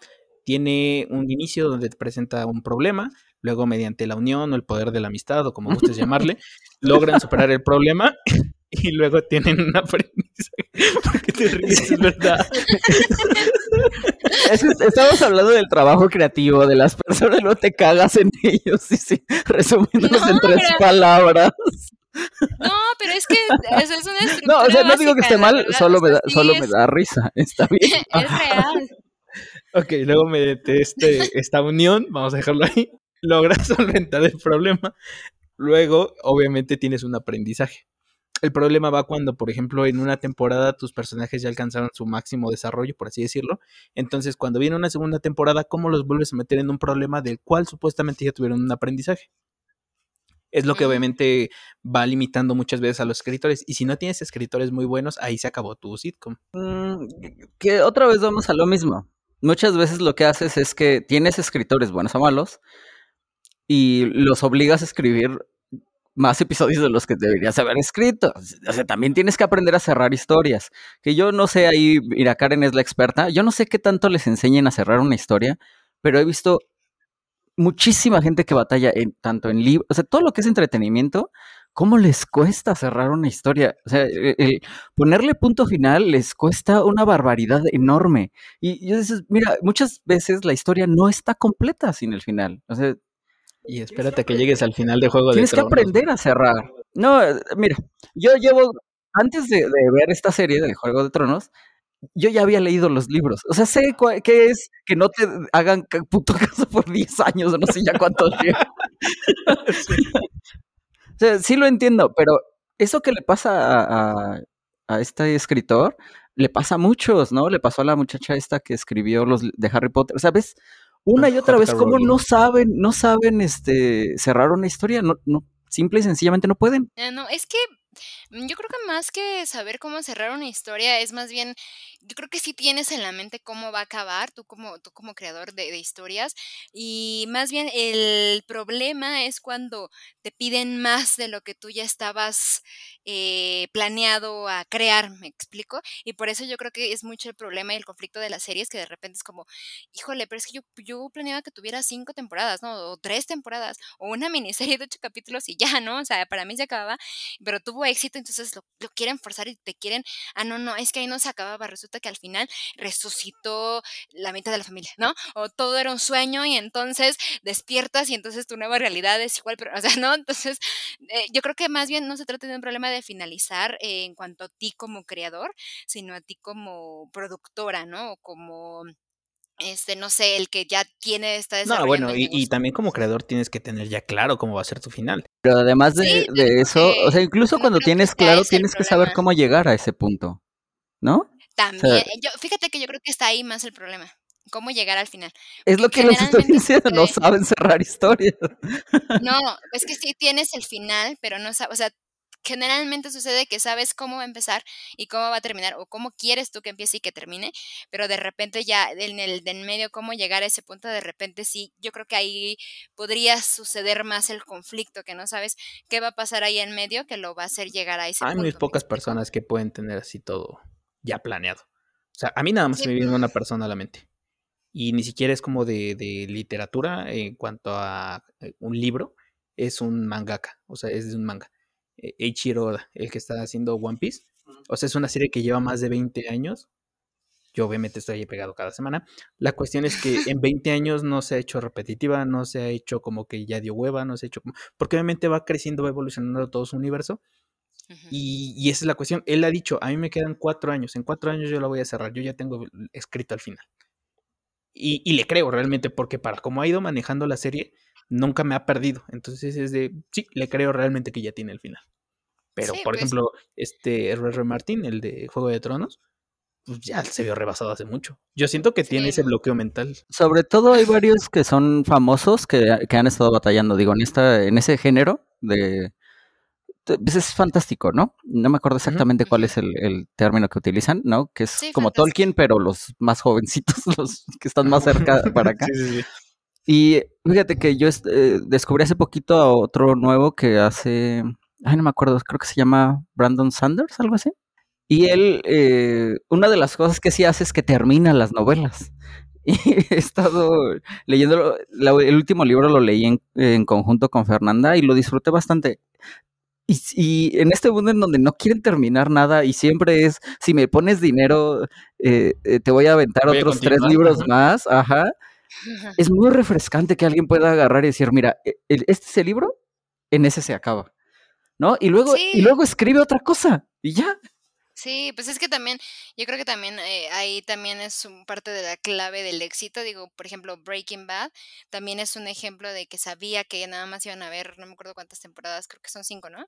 tiene un inicio donde te presenta un problema, luego mediante la unión o el poder de la amistad o como gustes llamarle, logran superar el problema y luego tienen un aprendizaje. porque te ríes? Es verdad. Estamos hablando del trabajo creativo de las personas, no te cagas en ellos, sí, sí, resumiéndolos en tres palabras. No, pero es que eso es una estructura No, o sea, no digo que esté mal, solo, me da, solo me da risa, está bien. es real. Ok, luego mediante este, esta unión, vamos a dejarlo ahí, logras solventar el problema. Luego, obviamente, tienes un aprendizaje. El problema va cuando, por ejemplo, en una temporada tus personajes ya alcanzaron su máximo desarrollo, por así decirlo. Entonces, cuando viene una segunda temporada, ¿cómo los vuelves a meter en un problema del cual supuestamente ya tuvieron un aprendizaje? Es lo que obviamente va limitando muchas veces a los escritores. Y si no tienes escritores muy buenos, ahí se acabó tu sitcom. Mm, que otra vez vamos a lo mismo. Muchas veces lo que haces es que tienes escritores buenos o malos y los obligas a escribir más episodios de los que deberías haber escrito. O sea, también tienes que aprender a cerrar historias. Que yo no sé, ahí, mira, Karen es la experta. Yo no sé qué tanto les enseñen a cerrar una historia, pero he visto muchísima gente que batalla en, tanto en libros, o sea, todo lo que es entretenimiento, ¿cómo les cuesta cerrar una historia? O sea, el, ponerle punto final les cuesta una barbaridad enorme. Y yo dices, mira, muchas veces la historia no está completa sin el final. O sea, y espérate que llegues al final de Juego Tienes de Tronos. Tienes que aprender a cerrar. No, mira, yo llevo, antes de, ver esta serie de Juego de Tronos, yo ya había leído los libros. O sea, sé qué es que no te hagan puto caso por 10 años, o no sé ya cuánto lleva. sí. o sea, sí lo entiendo, pero eso que le pasa a, a, este escritor, le pasa a muchos, ¿no? Le pasó a la muchacha esta que escribió los de Harry Potter. ¿Sabes? Una y otra vez, como no saben, no saben este cerrar una historia? No, no, simple y sencillamente no pueden. Ah, no, es que yo creo que más que saber cómo cerrar una historia, es más bien, yo creo que sí tienes en la mente cómo va a acabar, tú como, tú como creador de, historias, y más bien el problema es cuando te piden más de lo que tú ya estabas eh, planeado a crear, ¿me explico? Y por eso yo creo que es mucho el problema y el conflicto de las series, que de repente es como, híjole, pero es que yo, yo planeaba que tuviera cinco temporadas, ¿no? O tres temporadas, o una miniserie de ocho capítulos y ya, ¿no? O sea, para mí se acababa, pero tuvo éxito, entonces lo, quieren forzar y te quieren, ah, no, no, es que ahí no se acababa, resulta que al final resucitó la mitad de la familia, ¿no? O todo era un sueño y entonces despiertas y entonces tu nueva realidad es igual, pero, o sea, ¿no? Entonces, eh, yo creo que más bien no se trata de un problema de finalizar eh, en cuanto a ti como creador, sino a ti como productora, ¿no? O como este, no sé, el que ya tiene esta No, bueno, y, también como creador tienes que tener ya claro cómo va a ser tu final. Pero además de, eso, o sea, incluso cuando tienes claro, tienes que saber cómo llegar a ese punto, ¿no? También, yo, fíjate que yo creo que está ahí más el problema. ¿Cómo llegar al final? Es lo que les estoy diciendo, no saben cerrar historias. No, es que sí tienes el final, pero no sabes, o sea, generalmente sucede que sabes cómo va a empezar y cómo va a terminar o cómo quieres tú que empiece y que termine, pero de repente ya en el en medio cómo llegar a ese punto, de repente sí, yo creo que ahí podría suceder más el conflicto, que no sabes qué va a pasar ahí en medio que lo va a hacer llegar a ese Hay punto. Hay muy pocas personas que pueden tener así todo ya planeado. O sea, a mí nada más me viene una persona a la mente. Y ni siquiera es como de, de literatura en cuanto a eh, un libro, es un mangaka, o sea, es de un manga eh, Eiichiro el que está haciendo One Piece. O sea, es una serie que lleva más de 20 años. Yo obviamente estoy ahí pegado cada semana. La cuestión es que en 20 años no se ha hecho repetitiva, no se ha hecho como que ya dio hueva, no se ha hecho como... Porque obviamente va creciendo, va evolucionando todo su universo. y, esa es la cuestión. Él ha dicho, a mí me quedan cuatro años, en cuatro años yo la voy a cerrar, yo ya tengo escrito al final. Y, y le creo realmente, porque para como ha ido manejando la serie, nunca me ha perdido. Entonces es de, sí, le creo realmente que ya tiene el final. Pero, Sí, por pues. ejemplo, este R.R. Martin, el de Juego de Tronos, pues ya se vio rebasado hace mucho. Yo siento que tiene ese bloqueo mental. Sobre todo hay varios que son famosos que, que han estado batallando, digo, en esta, en ese género de pues es fantástico, ¿no? No me acuerdo exactamente cuál es el, el término que utilizan, ¿no? Que es Sí, como fantástico. Tolkien, pero los más jovencitos, los que están más cerca para acá. Sí, sí, sí. Y fíjate que yo eh, descubrí hace poquito a otro nuevo que hace, ay, no me acuerdo, creo que se llama Brandon Sanders, algo así. Y él, eh, una de las cosas que sí hace es que termina las novelas. Y he estado leyendo, el último libro lo leí en, en conjunto con Fernanda y lo disfruté bastante. Y, y en este mundo en donde no quieren terminar nada y siempre es, si me pones dinero, eh, eh, te voy a aventar Voy a otros tres libros más, ajá. Es muy refrescante que alguien pueda agarrar y decir, mira, e- este es el libro, en ese se acaba, ¿no? Y luego, y luego escribe otra cosa y ya. Sí, pues es que también, yo creo que también eh, ahí también es parte de la clave del éxito. Digo, por ejemplo, Breaking Bad también es un ejemplo de que sabía que nada más iban a ver, no me acuerdo cuántas temporadas, creo que son cinco, ¿no?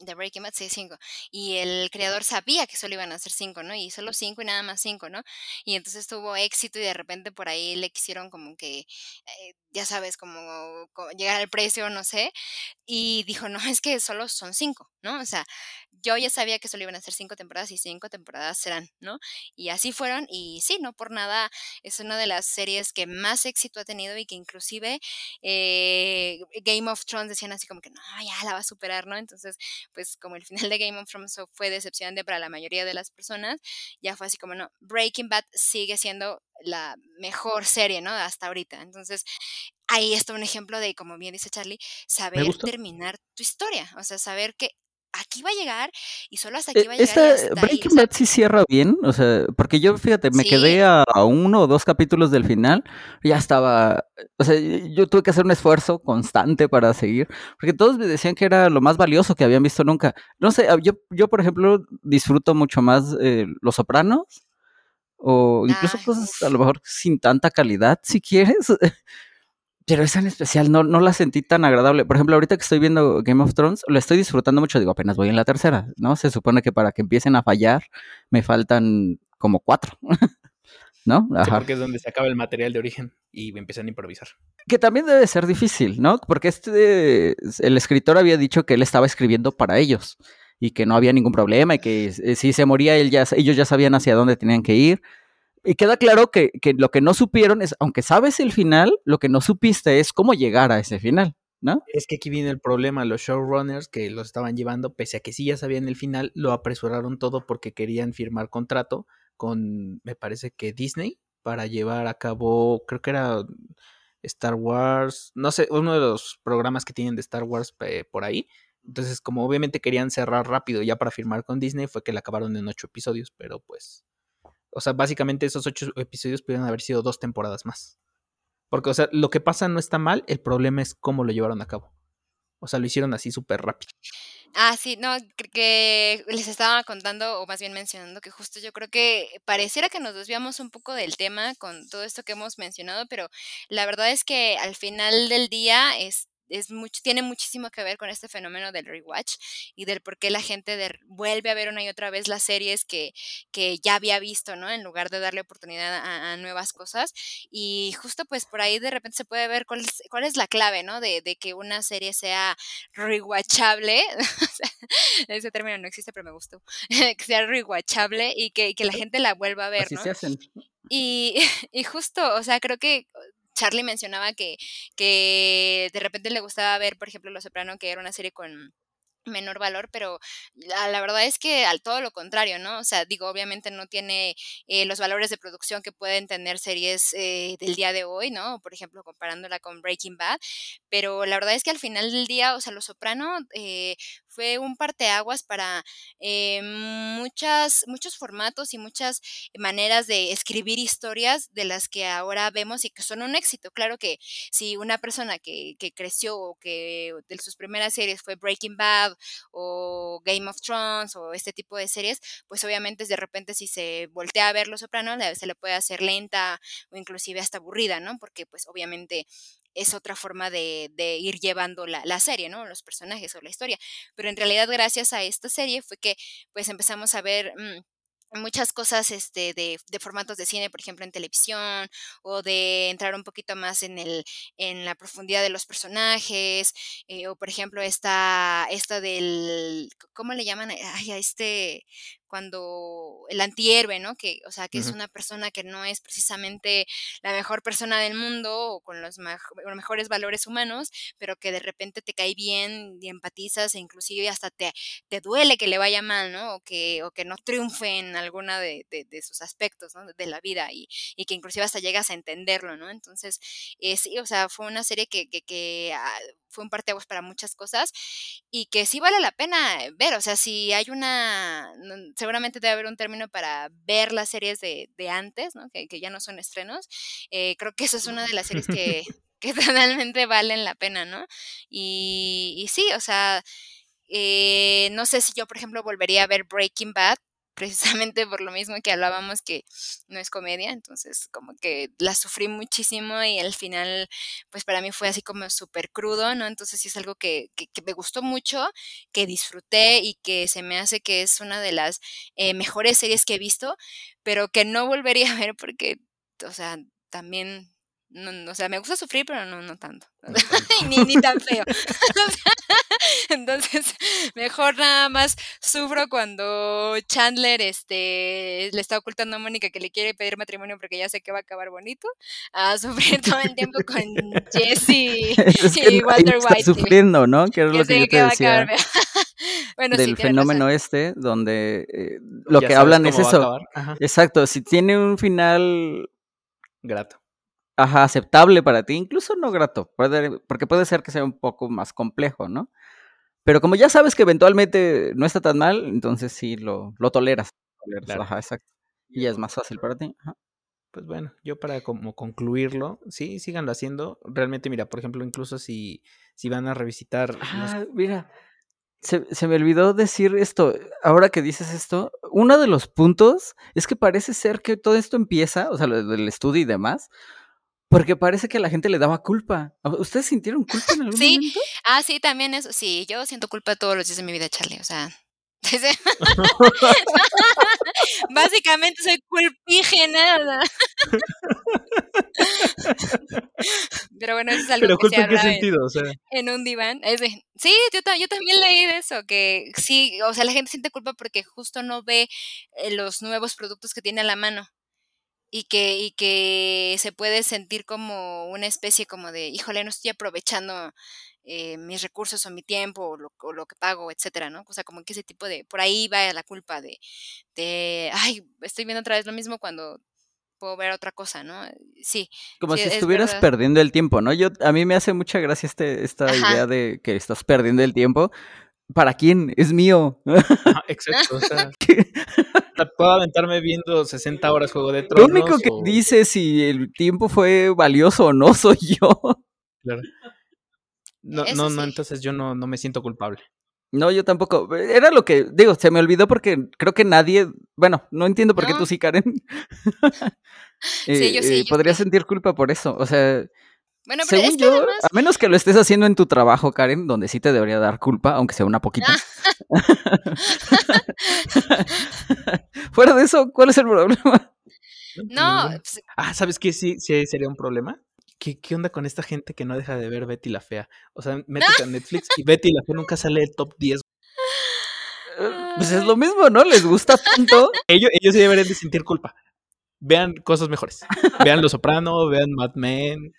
De Breaking Bad, sí, cinco. Y el creador sabía que solo iban a ser cinco, ¿no? Y solo cinco y nada más cinco, ¿no? Y entonces tuvo éxito y de repente por ahí le quisieron como que, eh, ya sabes, como, co- llegar al precio, no sé. Y dijo, no, es que solo son cinco, ¿no? O sea, yo ya sabía que solo iban a ser cinco temporadas y cinco temporadas serán, ¿no? Y así fueron y sí, no por nada es una de las series que más éxito ha tenido y que inclusive eh, Game of Thrones decían así como que no, ya la va a superar, ¿no? Entonces, pues como el final de Game of Thrones fue decepcionante para la mayoría de las personas, ya fue así como no, Breaking Bad sigue siendo la mejor serie, ¿no? Hasta ahorita. Entonces, ahí está un ejemplo de, como bien dice Charlie, saber terminar tu historia, o sea, saber que aquí va a llegar y solo hasta aquí va a llegar Esta ahí. O Breaking sea, Bad sí cierra bien, o sea, porque yo, fíjate, me sí, quedé a, a uno o dos capítulos del final, ya estaba, o sea, yo tuve que hacer un esfuerzo constante para seguir, porque todos me decían que era lo más valioso que habían visto nunca. No sé, yo, yo por ejemplo, disfruto mucho más eh, Los Sopranos, o incluso ay, cosas a lo mejor sin tanta calidad, si quieres. Pero esa en especial no, no la sentí tan agradable. Por ejemplo, ahorita que estoy viendo Game of Thrones, lo estoy disfrutando mucho. Digo, apenas voy en la tercera, ¿no? Se supone que para que empiecen a fallar me faltan como cuatro, ¿no? Sí, porque es donde se acaba el material de origen y empiezan a improvisar. Que también debe ser difícil, ¿no? Porque este, el escritor había dicho que él estaba escribiendo para ellos y que no había ningún problema y que eh, si se moría él ya, ellos ya sabían hacia dónde tenían que ir. Y queda claro que, que lo que no supieron es, aunque sabes el final, lo que no supiste es cómo llegar a ese final, ¿no? Es que aquí viene el problema, los showrunners que los estaban llevando, pese a que sí ya sabían el final, lo apresuraron todo porque querían firmar contrato con, me parece que Disney, para llevar a cabo, creo que era Star Wars, no sé, uno de los programas que tienen de Star Wars por ahí. Entonces, como obviamente querían cerrar rápido ya para firmar con Disney, fue que la acabaron en ocho episodios, pero pues... O sea, básicamente esos ocho episodios pudieron haber sido dos temporadas más. Porque, o sea, lo que pasa no está mal, el problema es cómo lo llevaron a cabo. O sea, lo hicieron así súper rápido. Ah, sí, no, que les estaba contando, o más bien mencionando, que justo yo creo que pareciera que nos desviamos un poco del tema con todo esto que hemos mencionado, pero la verdad es que al final del día es es mucho, tiene muchísimo que ver con este fenómeno del rewatch y del por qué la gente de, vuelve a ver una y otra vez las series que, que ya había visto, ¿no? En lugar de darle oportunidad a, a, nuevas cosas. Y justo pues por ahí de repente se puede ver cuál es, cuál es la clave, ¿no? De, de, que una serie sea rewatchable. Ese término no existe, pero me gustó. que sea rewatchable y que, que la gente la vuelva a ver, Así ¿no? se hacen. Y, y justo, o sea, creo que Charlie mencionaba que, que de repente le gustaba ver, por ejemplo, Los Soprano, que era una serie con menor valor, pero la, la, verdad es que al todo lo contrario, ¿no? O sea, digo, obviamente no tiene eh, los valores de producción que pueden tener series eh, del día de hoy, ¿no? Por ejemplo, comparándola con Breaking Bad, pero la verdad es que al final del día, o sea, Los Soprano eh, fue un parteaguas para eh, muchas, muchos formatos y muchas maneras de escribir historias de las que ahora vemos y que son un éxito. Claro que si una persona que, que creció o que de sus primeras series fue Breaking Bad o Game of Thrones o este tipo de series, pues obviamente de repente si se voltea a ver Los Sopranos se le puede hacer lenta o inclusive hasta aburrida, ¿no? Porque pues obviamente es otra forma de, de ir llevando la, la, serie, ¿no? Los personajes o la historia. Pero en realidad gracias a esta serie fue que pues empezamos a ver... Mmm, muchas cosas este, de, de, formatos de cine, por ejemplo, en televisión, o de entrar un poquito más en, el, en la profundidad de los personajes, eh, o por ejemplo, esta, esta del, ¿cómo le llaman? Ay, a este, cuando el antihéroe, ¿no? Que, o sea, que es una persona que no es precisamente la mejor persona del mundo o con los, mejores valores humanos, pero que de repente te cae bien y empatizas e inclusive hasta te, te duele que le vaya mal, ¿no? O que, o que no triunfe en alguna de, de, sus aspectos, ¿no? De la vida y, y, que inclusive hasta llegas a entenderlo, ¿no? Entonces, eh, sí, o sea, fue una serie que, que, que ah, fue un parteaguas para muchas cosas y que sí vale la pena ver, o sea, si hay una, seguramente debe haber un término para ver las series de, de antes, ¿no? Que, que, ya no son estrenos, eh, creo que esa es una de las series que, que totalmente valen la pena, ¿no? Y, y sí, o sea, eh, no sé si yo, por ejemplo, volvería a ver Breaking Bad, precisamente por lo mismo que hablábamos que no es comedia, entonces como que la sufrí muchísimo y al final pues para mí fue así como súper crudo, ¿no? Entonces sí es algo que, que, me gustó mucho, que disfruté y que se me hace que es una de las eh, mejores series que he visto, pero que no volvería a ver porque, o sea, también no, o sea, me gusta sufrir, pero no, no tanto. ni, ni tan feo. Entonces, mejor nada más sufro cuando Chandler este, le está ocultando a Mónica que le quiere pedir matrimonio porque ya sé que va a acabar bonito, a sufrir todo el tiempo con Jesse y Walter White. Está sufriendo, ¿no? Que es lo que, yo te decía. bueno, del fenómeno este, donde eh, lo que hablan es eso. Exacto, si tiene un final grato Ajá, aceptable para ti, incluso no grato, porque puede ser que sea un poco más complejo, ¿no? Pero como ya sabes que eventualmente no está tan mal, entonces sí lo, lo toleras. Ajá, exacto. Y es más fácil para ti. Pues bueno, yo para como concluirlo, sí, síganlo haciendo. Realmente, mira, por ejemplo, incluso si, si van a revisitar. Ah, mira, se, se, me olvidó decir esto. Ahora que dices esto, uno de los puntos es que parece ser que todo esto empieza, o sea, lo del estudio y demás, porque parece que a la gente le daba culpa. ¿Ustedes sintieron culpa en algún sí. momento? Ah, sí, también eso. Sí, yo siento culpa todos los días de mi vida, Charlie. O sea. Básicamente soy culpígena. Pero bueno, eso es algo ¿Pero que culpa en qué sentido? O sea. En un diván. Es de, sí, yo, yo, también leí de eso, que sí, o sea, la gente siente culpa porque justo no ve eh, los nuevos productos que tiene a la mano y que, y que se puede sentir como una especie como de, híjole, no estoy aprovechando eh, mis recursos o mi tiempo o lo, o lo, que pago, etcétera, ¿no? O sea, como que ese tipo de, por ahí va la culpa de, de, ay, estoy viendo otra vez lo mismo cuando puedo ver otra cosa, ¿no? Sí. Como sí, si estuvieras perdiendo el tiempo, ¿no? Yo, a mí me hace mucha gracia este, esta Ajá. idea de que estás perdiendo el tiempo. ¿Para quién? Es mío. Ah, exacto, o sea, puedo aventarme viendo 60 horas Juego de Tronos. Lo único que o... dice si el tiempo fue valioso o no soy yo. Claro. No, no, no, entonces yo no, no me siento culpable. No, yo tampoco. Era lo que, digo, se me olvidó porque creo que nadie, bueno, no entiendo por qué tú sí, Karen. Sí, yo sí, yo podría sí. sentir culpa por eso. O sea, Bueno, pero según es que yo, además... a menos que lo estés haciendo en tu trabajo, Karen, donde sí te debería dar culpa, aunque sea una poquita. Fuera de eso, ¿cuál es el problema? No, Ninguno. pues, Ah, ¿sabes qué? Sí, sí sería un problema. ¿Qué, ¿Qué onda con esta gente que no deja de ver Betty la Fea? O sea, métete a Netflix y Betty la Fea nunca sale del top 10. Pues es lo mismo, ¿no? Les gusta tanto. Ellos, ellos sí deberían de sentir culpa. Vean cosas mejores. Vean Los Soprano, vean Mad Men.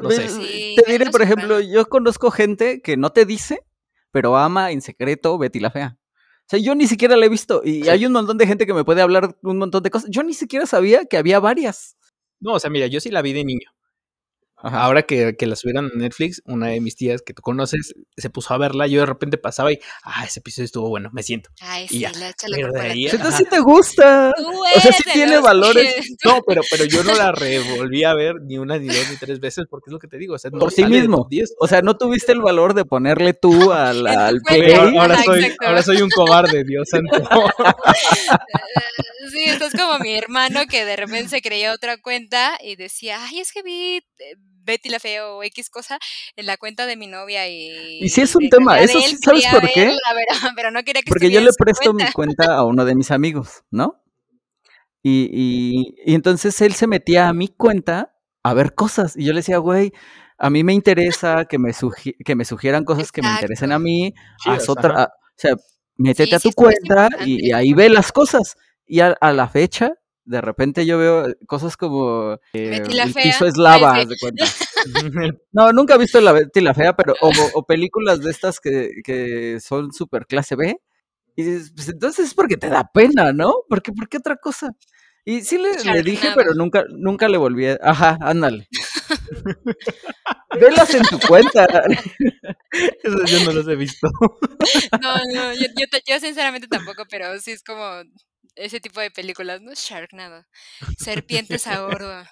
No sé. Sí, te diré, por ejemplo, yo conozco gente que no te dice, pero ama en secreto Betty la Fea. O sea, yo ni siquiera la he visto. Y Sí. hay un montón de gente que me puede hablar un montón de cosas. Yo ni siquiera sabía que había varias. No, o sea, mira, yo sí la vi de niño. Ajá. Ahora que, que la subieron a Netflix, una de mis tías que tú conoces se puso a verla. Yo de repente pasaba y, ah, ese episodio estuvo bueno, me siento. Ay, Y sí, ya. la Pero de ahí. Entonces sí te gusta. Tú O sea, sí tiene valores. que- No, pero, pero yo no la revolví a ver ni una, ni dos, ni tres veces porque es lo que te digo. O sea, no Por sí mismo. top 10. O sea, no tuviste el valor de ponerle tú al, al play. ahora, soy, ahora soy un cobarde, Dios santo. Sí, estás como mi hermano que de repente se creía otra cuenta y decía, ay, es que vi eh, Betty la Fea o X cosa en la cuenta de mi novia y... Y sí es un tema, eso sí, ¿sabes por qué? verla, pero, pero no quería que Porque yo le presto mi cuenta. a uno de mis amigos, ¿no? Y, y, y entonces él se metía a mi cuenta a ver cosas. Y yo le decía, güey, a mí me interesa que me, sugi- que me sugieran cosas que me interesen a mí. Chidas, Haz otra, a- o sea, métete Sí, a tu cuenta y ahí ve las cosas. Y a, a la fecha, de repente yo veo cosas como eh, Betty la el Fea. piso es lava, sí. haz de cuenta. No, nunca he visto la Betty la Fea, pero o, o películas de estas que, que son super clase B. Y dices, pues entonces es porque te da pena, ¿no? Porque, ¿por qué otra cosa? Y sí le, le dije, pero nunca, nunca le volví a... Ajá, ándale. Velas en tu cuenta. Esos yo no los he visto. No, no, yo, yo sinceramente tampoco, pero sí es como ese tipo de películas, ¿no? Sharknado. Serpientes a bordo.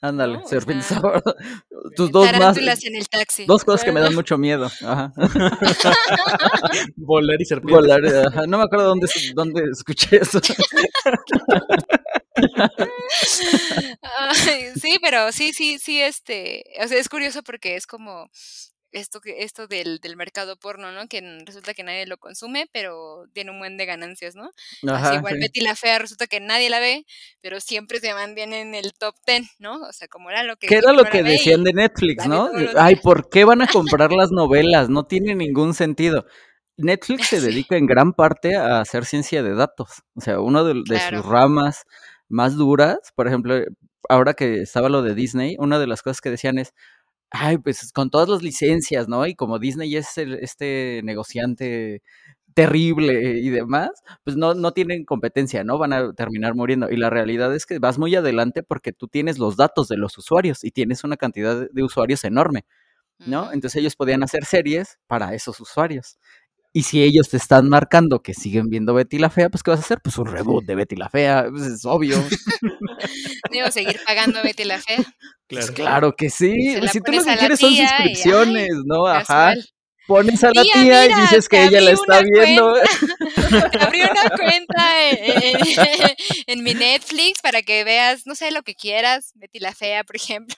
Ándale, ¿no? O serpientes sea, ahora. Tus dos más... en el taxi. Dos cosas que me dan mucho miedo. Ajá. Volar y serpientes. Volar, ajá. No me acuerdo dónde, dónde escuché eso. ay, sí, pero sí, sí, sí, este, o sea, es curioso porque es como esto que esto del, del mercado porno, ¿no? Que resulta que nadie lo consume, pero tiene un buen de ganancias, ¿no? Así Ajá, igual sí. Betty la Fea resulta que nadie la ve, pero siempre se mantiene en el top 10, ¿no? O sea, como era lo que ¿Qué era lo que y decían de Netflix, no? Ay. ¿por qué van a comprar las novelas? No tiene ningún sentido. Netflix se dedica en gran parte a hacer ciencia de datos. O sea, una de, de sus ramas más duras, por ejemplo, ahora que estaba lo de Disney, una de las cosas que decían es, ay, pues con todas las licencias, ¿no? Y como Disney es el- este negociante terrible y demás, pues no, no tienen competencia, ¿no? Van a terminar muriendo. Y la realidad es que vas muy adelante porque tú tienes los datos de los usuarios y tienes una cantidad de- usuarios enorme, ¿no? Entonces ellos podían hacer series para esos usuarios. Y si ellos te están marcando que siguen viendo Betty la Fea, pues ¿qué vas a hacer? Pues un reboot de Betty la Fea, pues es obvio. Digo, seguir pagando a Betty la Fea. Pues Claro. claro que sí. Pues si tú lo que quieres son tía y, ay, suscripciones, ¿no? Ajá. casual. Pones a la Tía, tía y dices que ella la está viendo. Te abrí una cuenta en, en- en mi Netflix para que veas, no sé, lo que quieras, Betty la Fea, por ejemplo.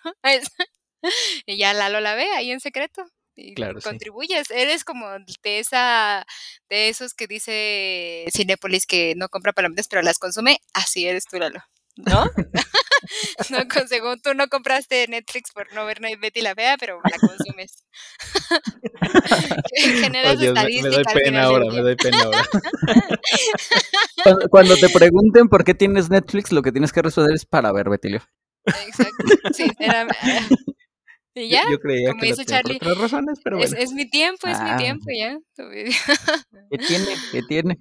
y ya Lalo la ve ahí en secreto. Y Claro, sí. contribuyes, eres como de esa, de esos que dice Cinépolis que no compra palomitas pero las consume, así eres tú, Lalo, ¿no? según tú no compraste Netflix por no ver Betty la Fea, pero la consumes. Generas Oh, Dios, me, doy pena ahora, me doy pena ahora. Cuando, cuando te pregunten por qué tienes Netflix, lo que tienes que responder es para ver Betty la Fea. Exacto, sinceramente. Y Yo, ya, yo creía como que dice por Charlie, otras razones, pero es, bueno. es mi tiempo, es mi Ah, tiempo, ya. ¿qué tiene? ¿Qué tiene?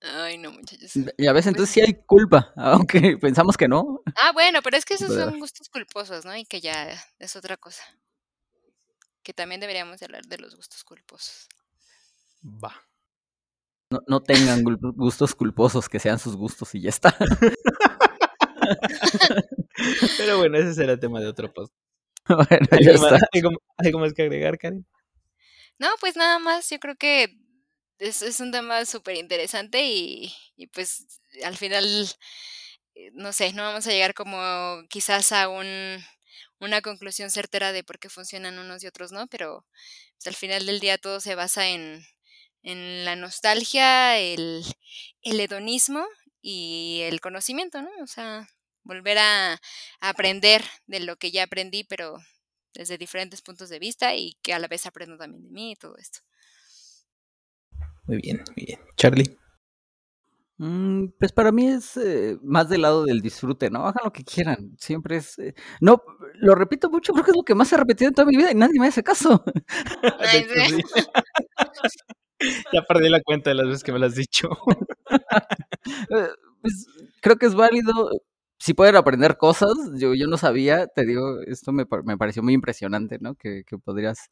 Ay, no, muchachos. Ya ves, Pues entonces sí hay culpa, aunque pensamos que no. Ah, bueno, pero es que esos son gustos culposos, ¿no? Y que ya es otra cosa. Que también deberíamos de hablar de los gustos culposos. Va. No, no tengan gustos culposos, que sean sus gustos y ya está. Pero bueno, ese será el tema de otro post. bueno, ya ¿Algo más, está. algo- algo más que agregar, Karen? No, pues nada más, yo creo que es, es un tema súper interesante y, y pues al final, eh, no sé, no vamos a llegar como quizás a un, una conclusión certera de por qué funcionan unos y otros, ¿no? Pero pues, al final del día todo se basa en, en la nostalgia, el, el hedonismo y el conocimiento, ¿no? O sea, volver a, a aprender de lo que ya aprendí, pero desde diferentes puntos de vista y que a la vez aprendo también de mí y todo esto. Muy bien, muy bien. Charlie. Mm, pues para mí es eh, más del lado del disfrute, ¿no? Hagan lo que quieran. Siempre es. eh, No, lo repito mucho, creo que es lo que más he repetido en toda mi vida y nadie me hace caso. De Ay, hecho, sí. sí. ya perdí la cuenta de las veces que me lo has dicho. Eh, pues, creo que es válido. Si pueden aprender cosas, yo, yo no sabía, te digo, esto me, me pareció muy impresionante, ¿no? Que, que podrías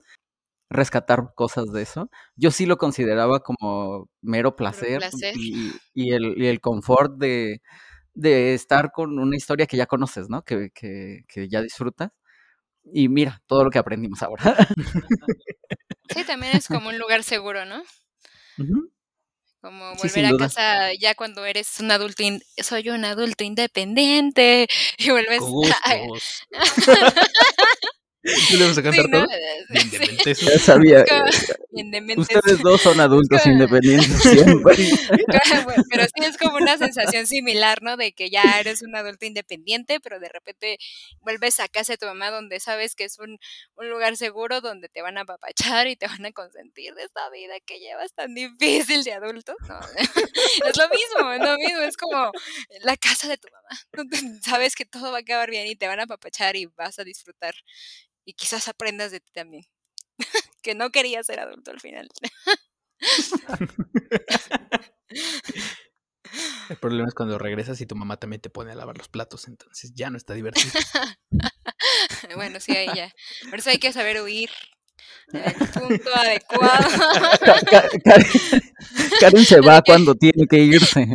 rescatar cosas de eso. Yo sí lo consideraba como mero placer, placer. Y, y el, y el confort de, de estar con una historia que ya conoces, ¿no? Que, que, que ya disfrutas. Y mira, todo lo que aprendimos ahora. Sí, también es como un lugar seguro, ¿no? Como Sí, volver a duda. casa ya cuando eres un adulto, in- soy un adulto independiente y vuelves gustos. ¿Tú le vas a Sí, cantar ¿no? todo? Bien Sí. Ya sabía. eh, indementes. Ustedes dos son adultos como- independientes siempre. Pero sí es como una sensación similar, ¿no? De que ya eres un adulto independiente, pero de repente vuelves a casa de tu mamá donde sabes que es un, un lugar seguro donde te van a apapachar y te van a consentir de esta vida que llevas tan difícil de adulto. No, es lo mismo, es lo mismo, es como la casa de tu mamá, donde sabes que todo va a acabar bien y te van a apapachar y vas a disfrutar. Y quizás aprendas de ti también, que no querías ser adulto al final. El problema es cuando regresas y tu mamá también te pone a lavar los platos, entonces ya no está divertido. Bueno, sí, ahí ya. Por eso hay que saber huir en el punto adecuado. Ka- Ka- Karen, Karen se va cuando tiene que irse.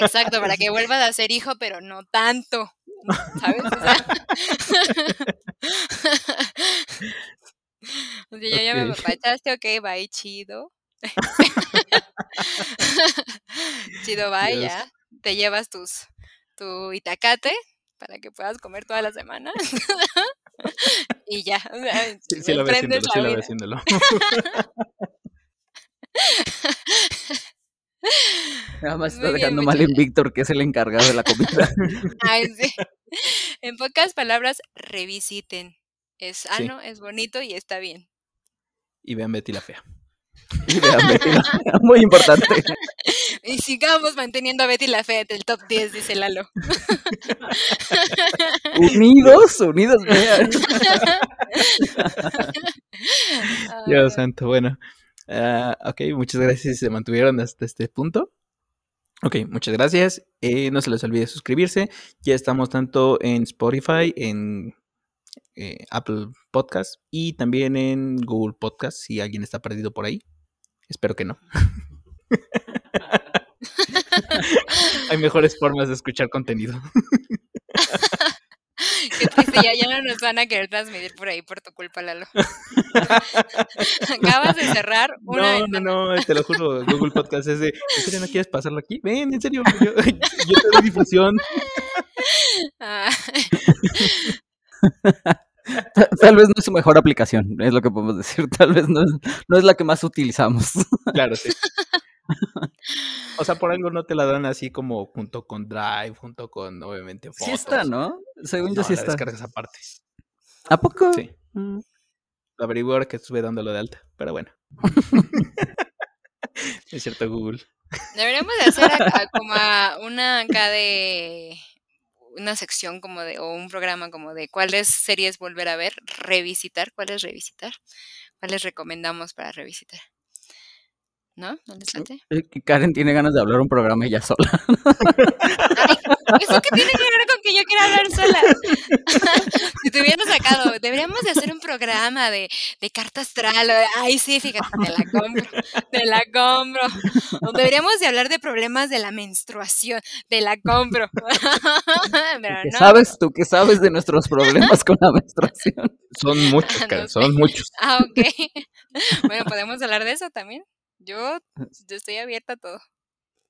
Exacto, para que vuelvas a ser hijo, pero no tanto. ¿Sabes? O sea, o sea, ya, ya me Ok. apapachaste, ok, bye, chido. chido, bye, ya. Te llevas tus tu itacate para que puedas comer toda la semana. y ya. o sea, Sí, sí veo emprendes haciéndolo, sí veo vida. haciéndolo. Nada más está Muy bien, dejando mal en. Víctor, que es el encargado de la comida. Ay, sí. En pocas palabras, revisiten. Es Sí. sano, es bonito y está bien. Y vean Betty la Fea. Y vean, Betty, Muy importante. Y sigamos manteniendo a Betty la Fea entre el top 10, dice Lalo. Unidos, unidos, vean. Dios Ah, santo, bueno. Ah, ok, muchas gracias si se mantuvieron hasta este punto. Ok, muchas gracias. Eh, no se les olvide suscribirse. Ya estamos tanto en Spotify, en eh, Apple Podcast y también en Google Podcast, si alguien está perdido por ahí. Espero que no. Hay mejores formas de escuchar contenido. Qué triste, ya, ya no nos van a querer transmitir por ahí por tu culpa, Lalo. Acabas de cerrar una No, no, ventana. no, te lo juro, Google Podcast es de, ¿en serio no quieres pasarlo aquí? Ven, en serio, yo, yo te doy difusión. Ah, Ta- Tal vez no es su mejor aplicación, es lo que podemos decir. Tal vez no es, no es la que más utilizamos. Claro, sí. O sea, por algo no te la dan así como junto con Drive, junto con, obviamente, fotos. Sí está, ¿no? Según No, yo sí la está. descargas aparte. ¿A poco? Sí. Mm. Lo averigué ahora que estuve dándolo de alta, pero bueno. es cierto, Google. deberíamos de hacer acá como a una acá de una sección como de o un programa como de cuáles series volver a ver, revisitar, cuáles revisitar, cuáles recomendamos para revisitar. ¿No? ¿No les late? Karen tiene ganas de hablar un programa ella sola. Ay, ¿Eso qué tiene que ver con que yo quiera hablar sola? si te hubieran sacado, deberíamos de hacer un programa de, de carta astral. o- Ay, sí, fíjate, te la compro, te la compro. O deberíamos de hablar de problemas de la menstruación, te la compro. Pero ¿Qué no, sabes tú? ¿Qué sabes de nuestros problemas con la menstruación? Son muchos, No Karen, sé. son muchos. Ah, ok. Bueno, podemos hablar de eso también. Yo, yo estoy abierta a todo.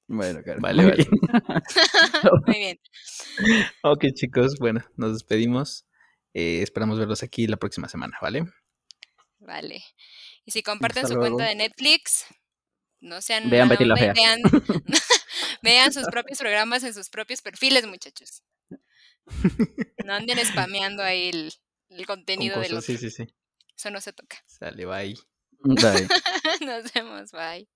Bueno, Karen. Vale, muy vale. bien. Muy bien. Ok, chicos, bueno, nos despedimos. Eh, esperamos verlos aquí la próxima semana, ¿vale? Vale. Y si comparten Hasta su cuenta de Netflix, no sean Vean Betty la Fea. vean, vean sus propios programas en sus propios perfiles, muchachos. No anden spameando ahí el, el Con contenido del cosas, otro. sí, sí, sí. Eso no se toca. Sale, bye. Nos vemos, bye.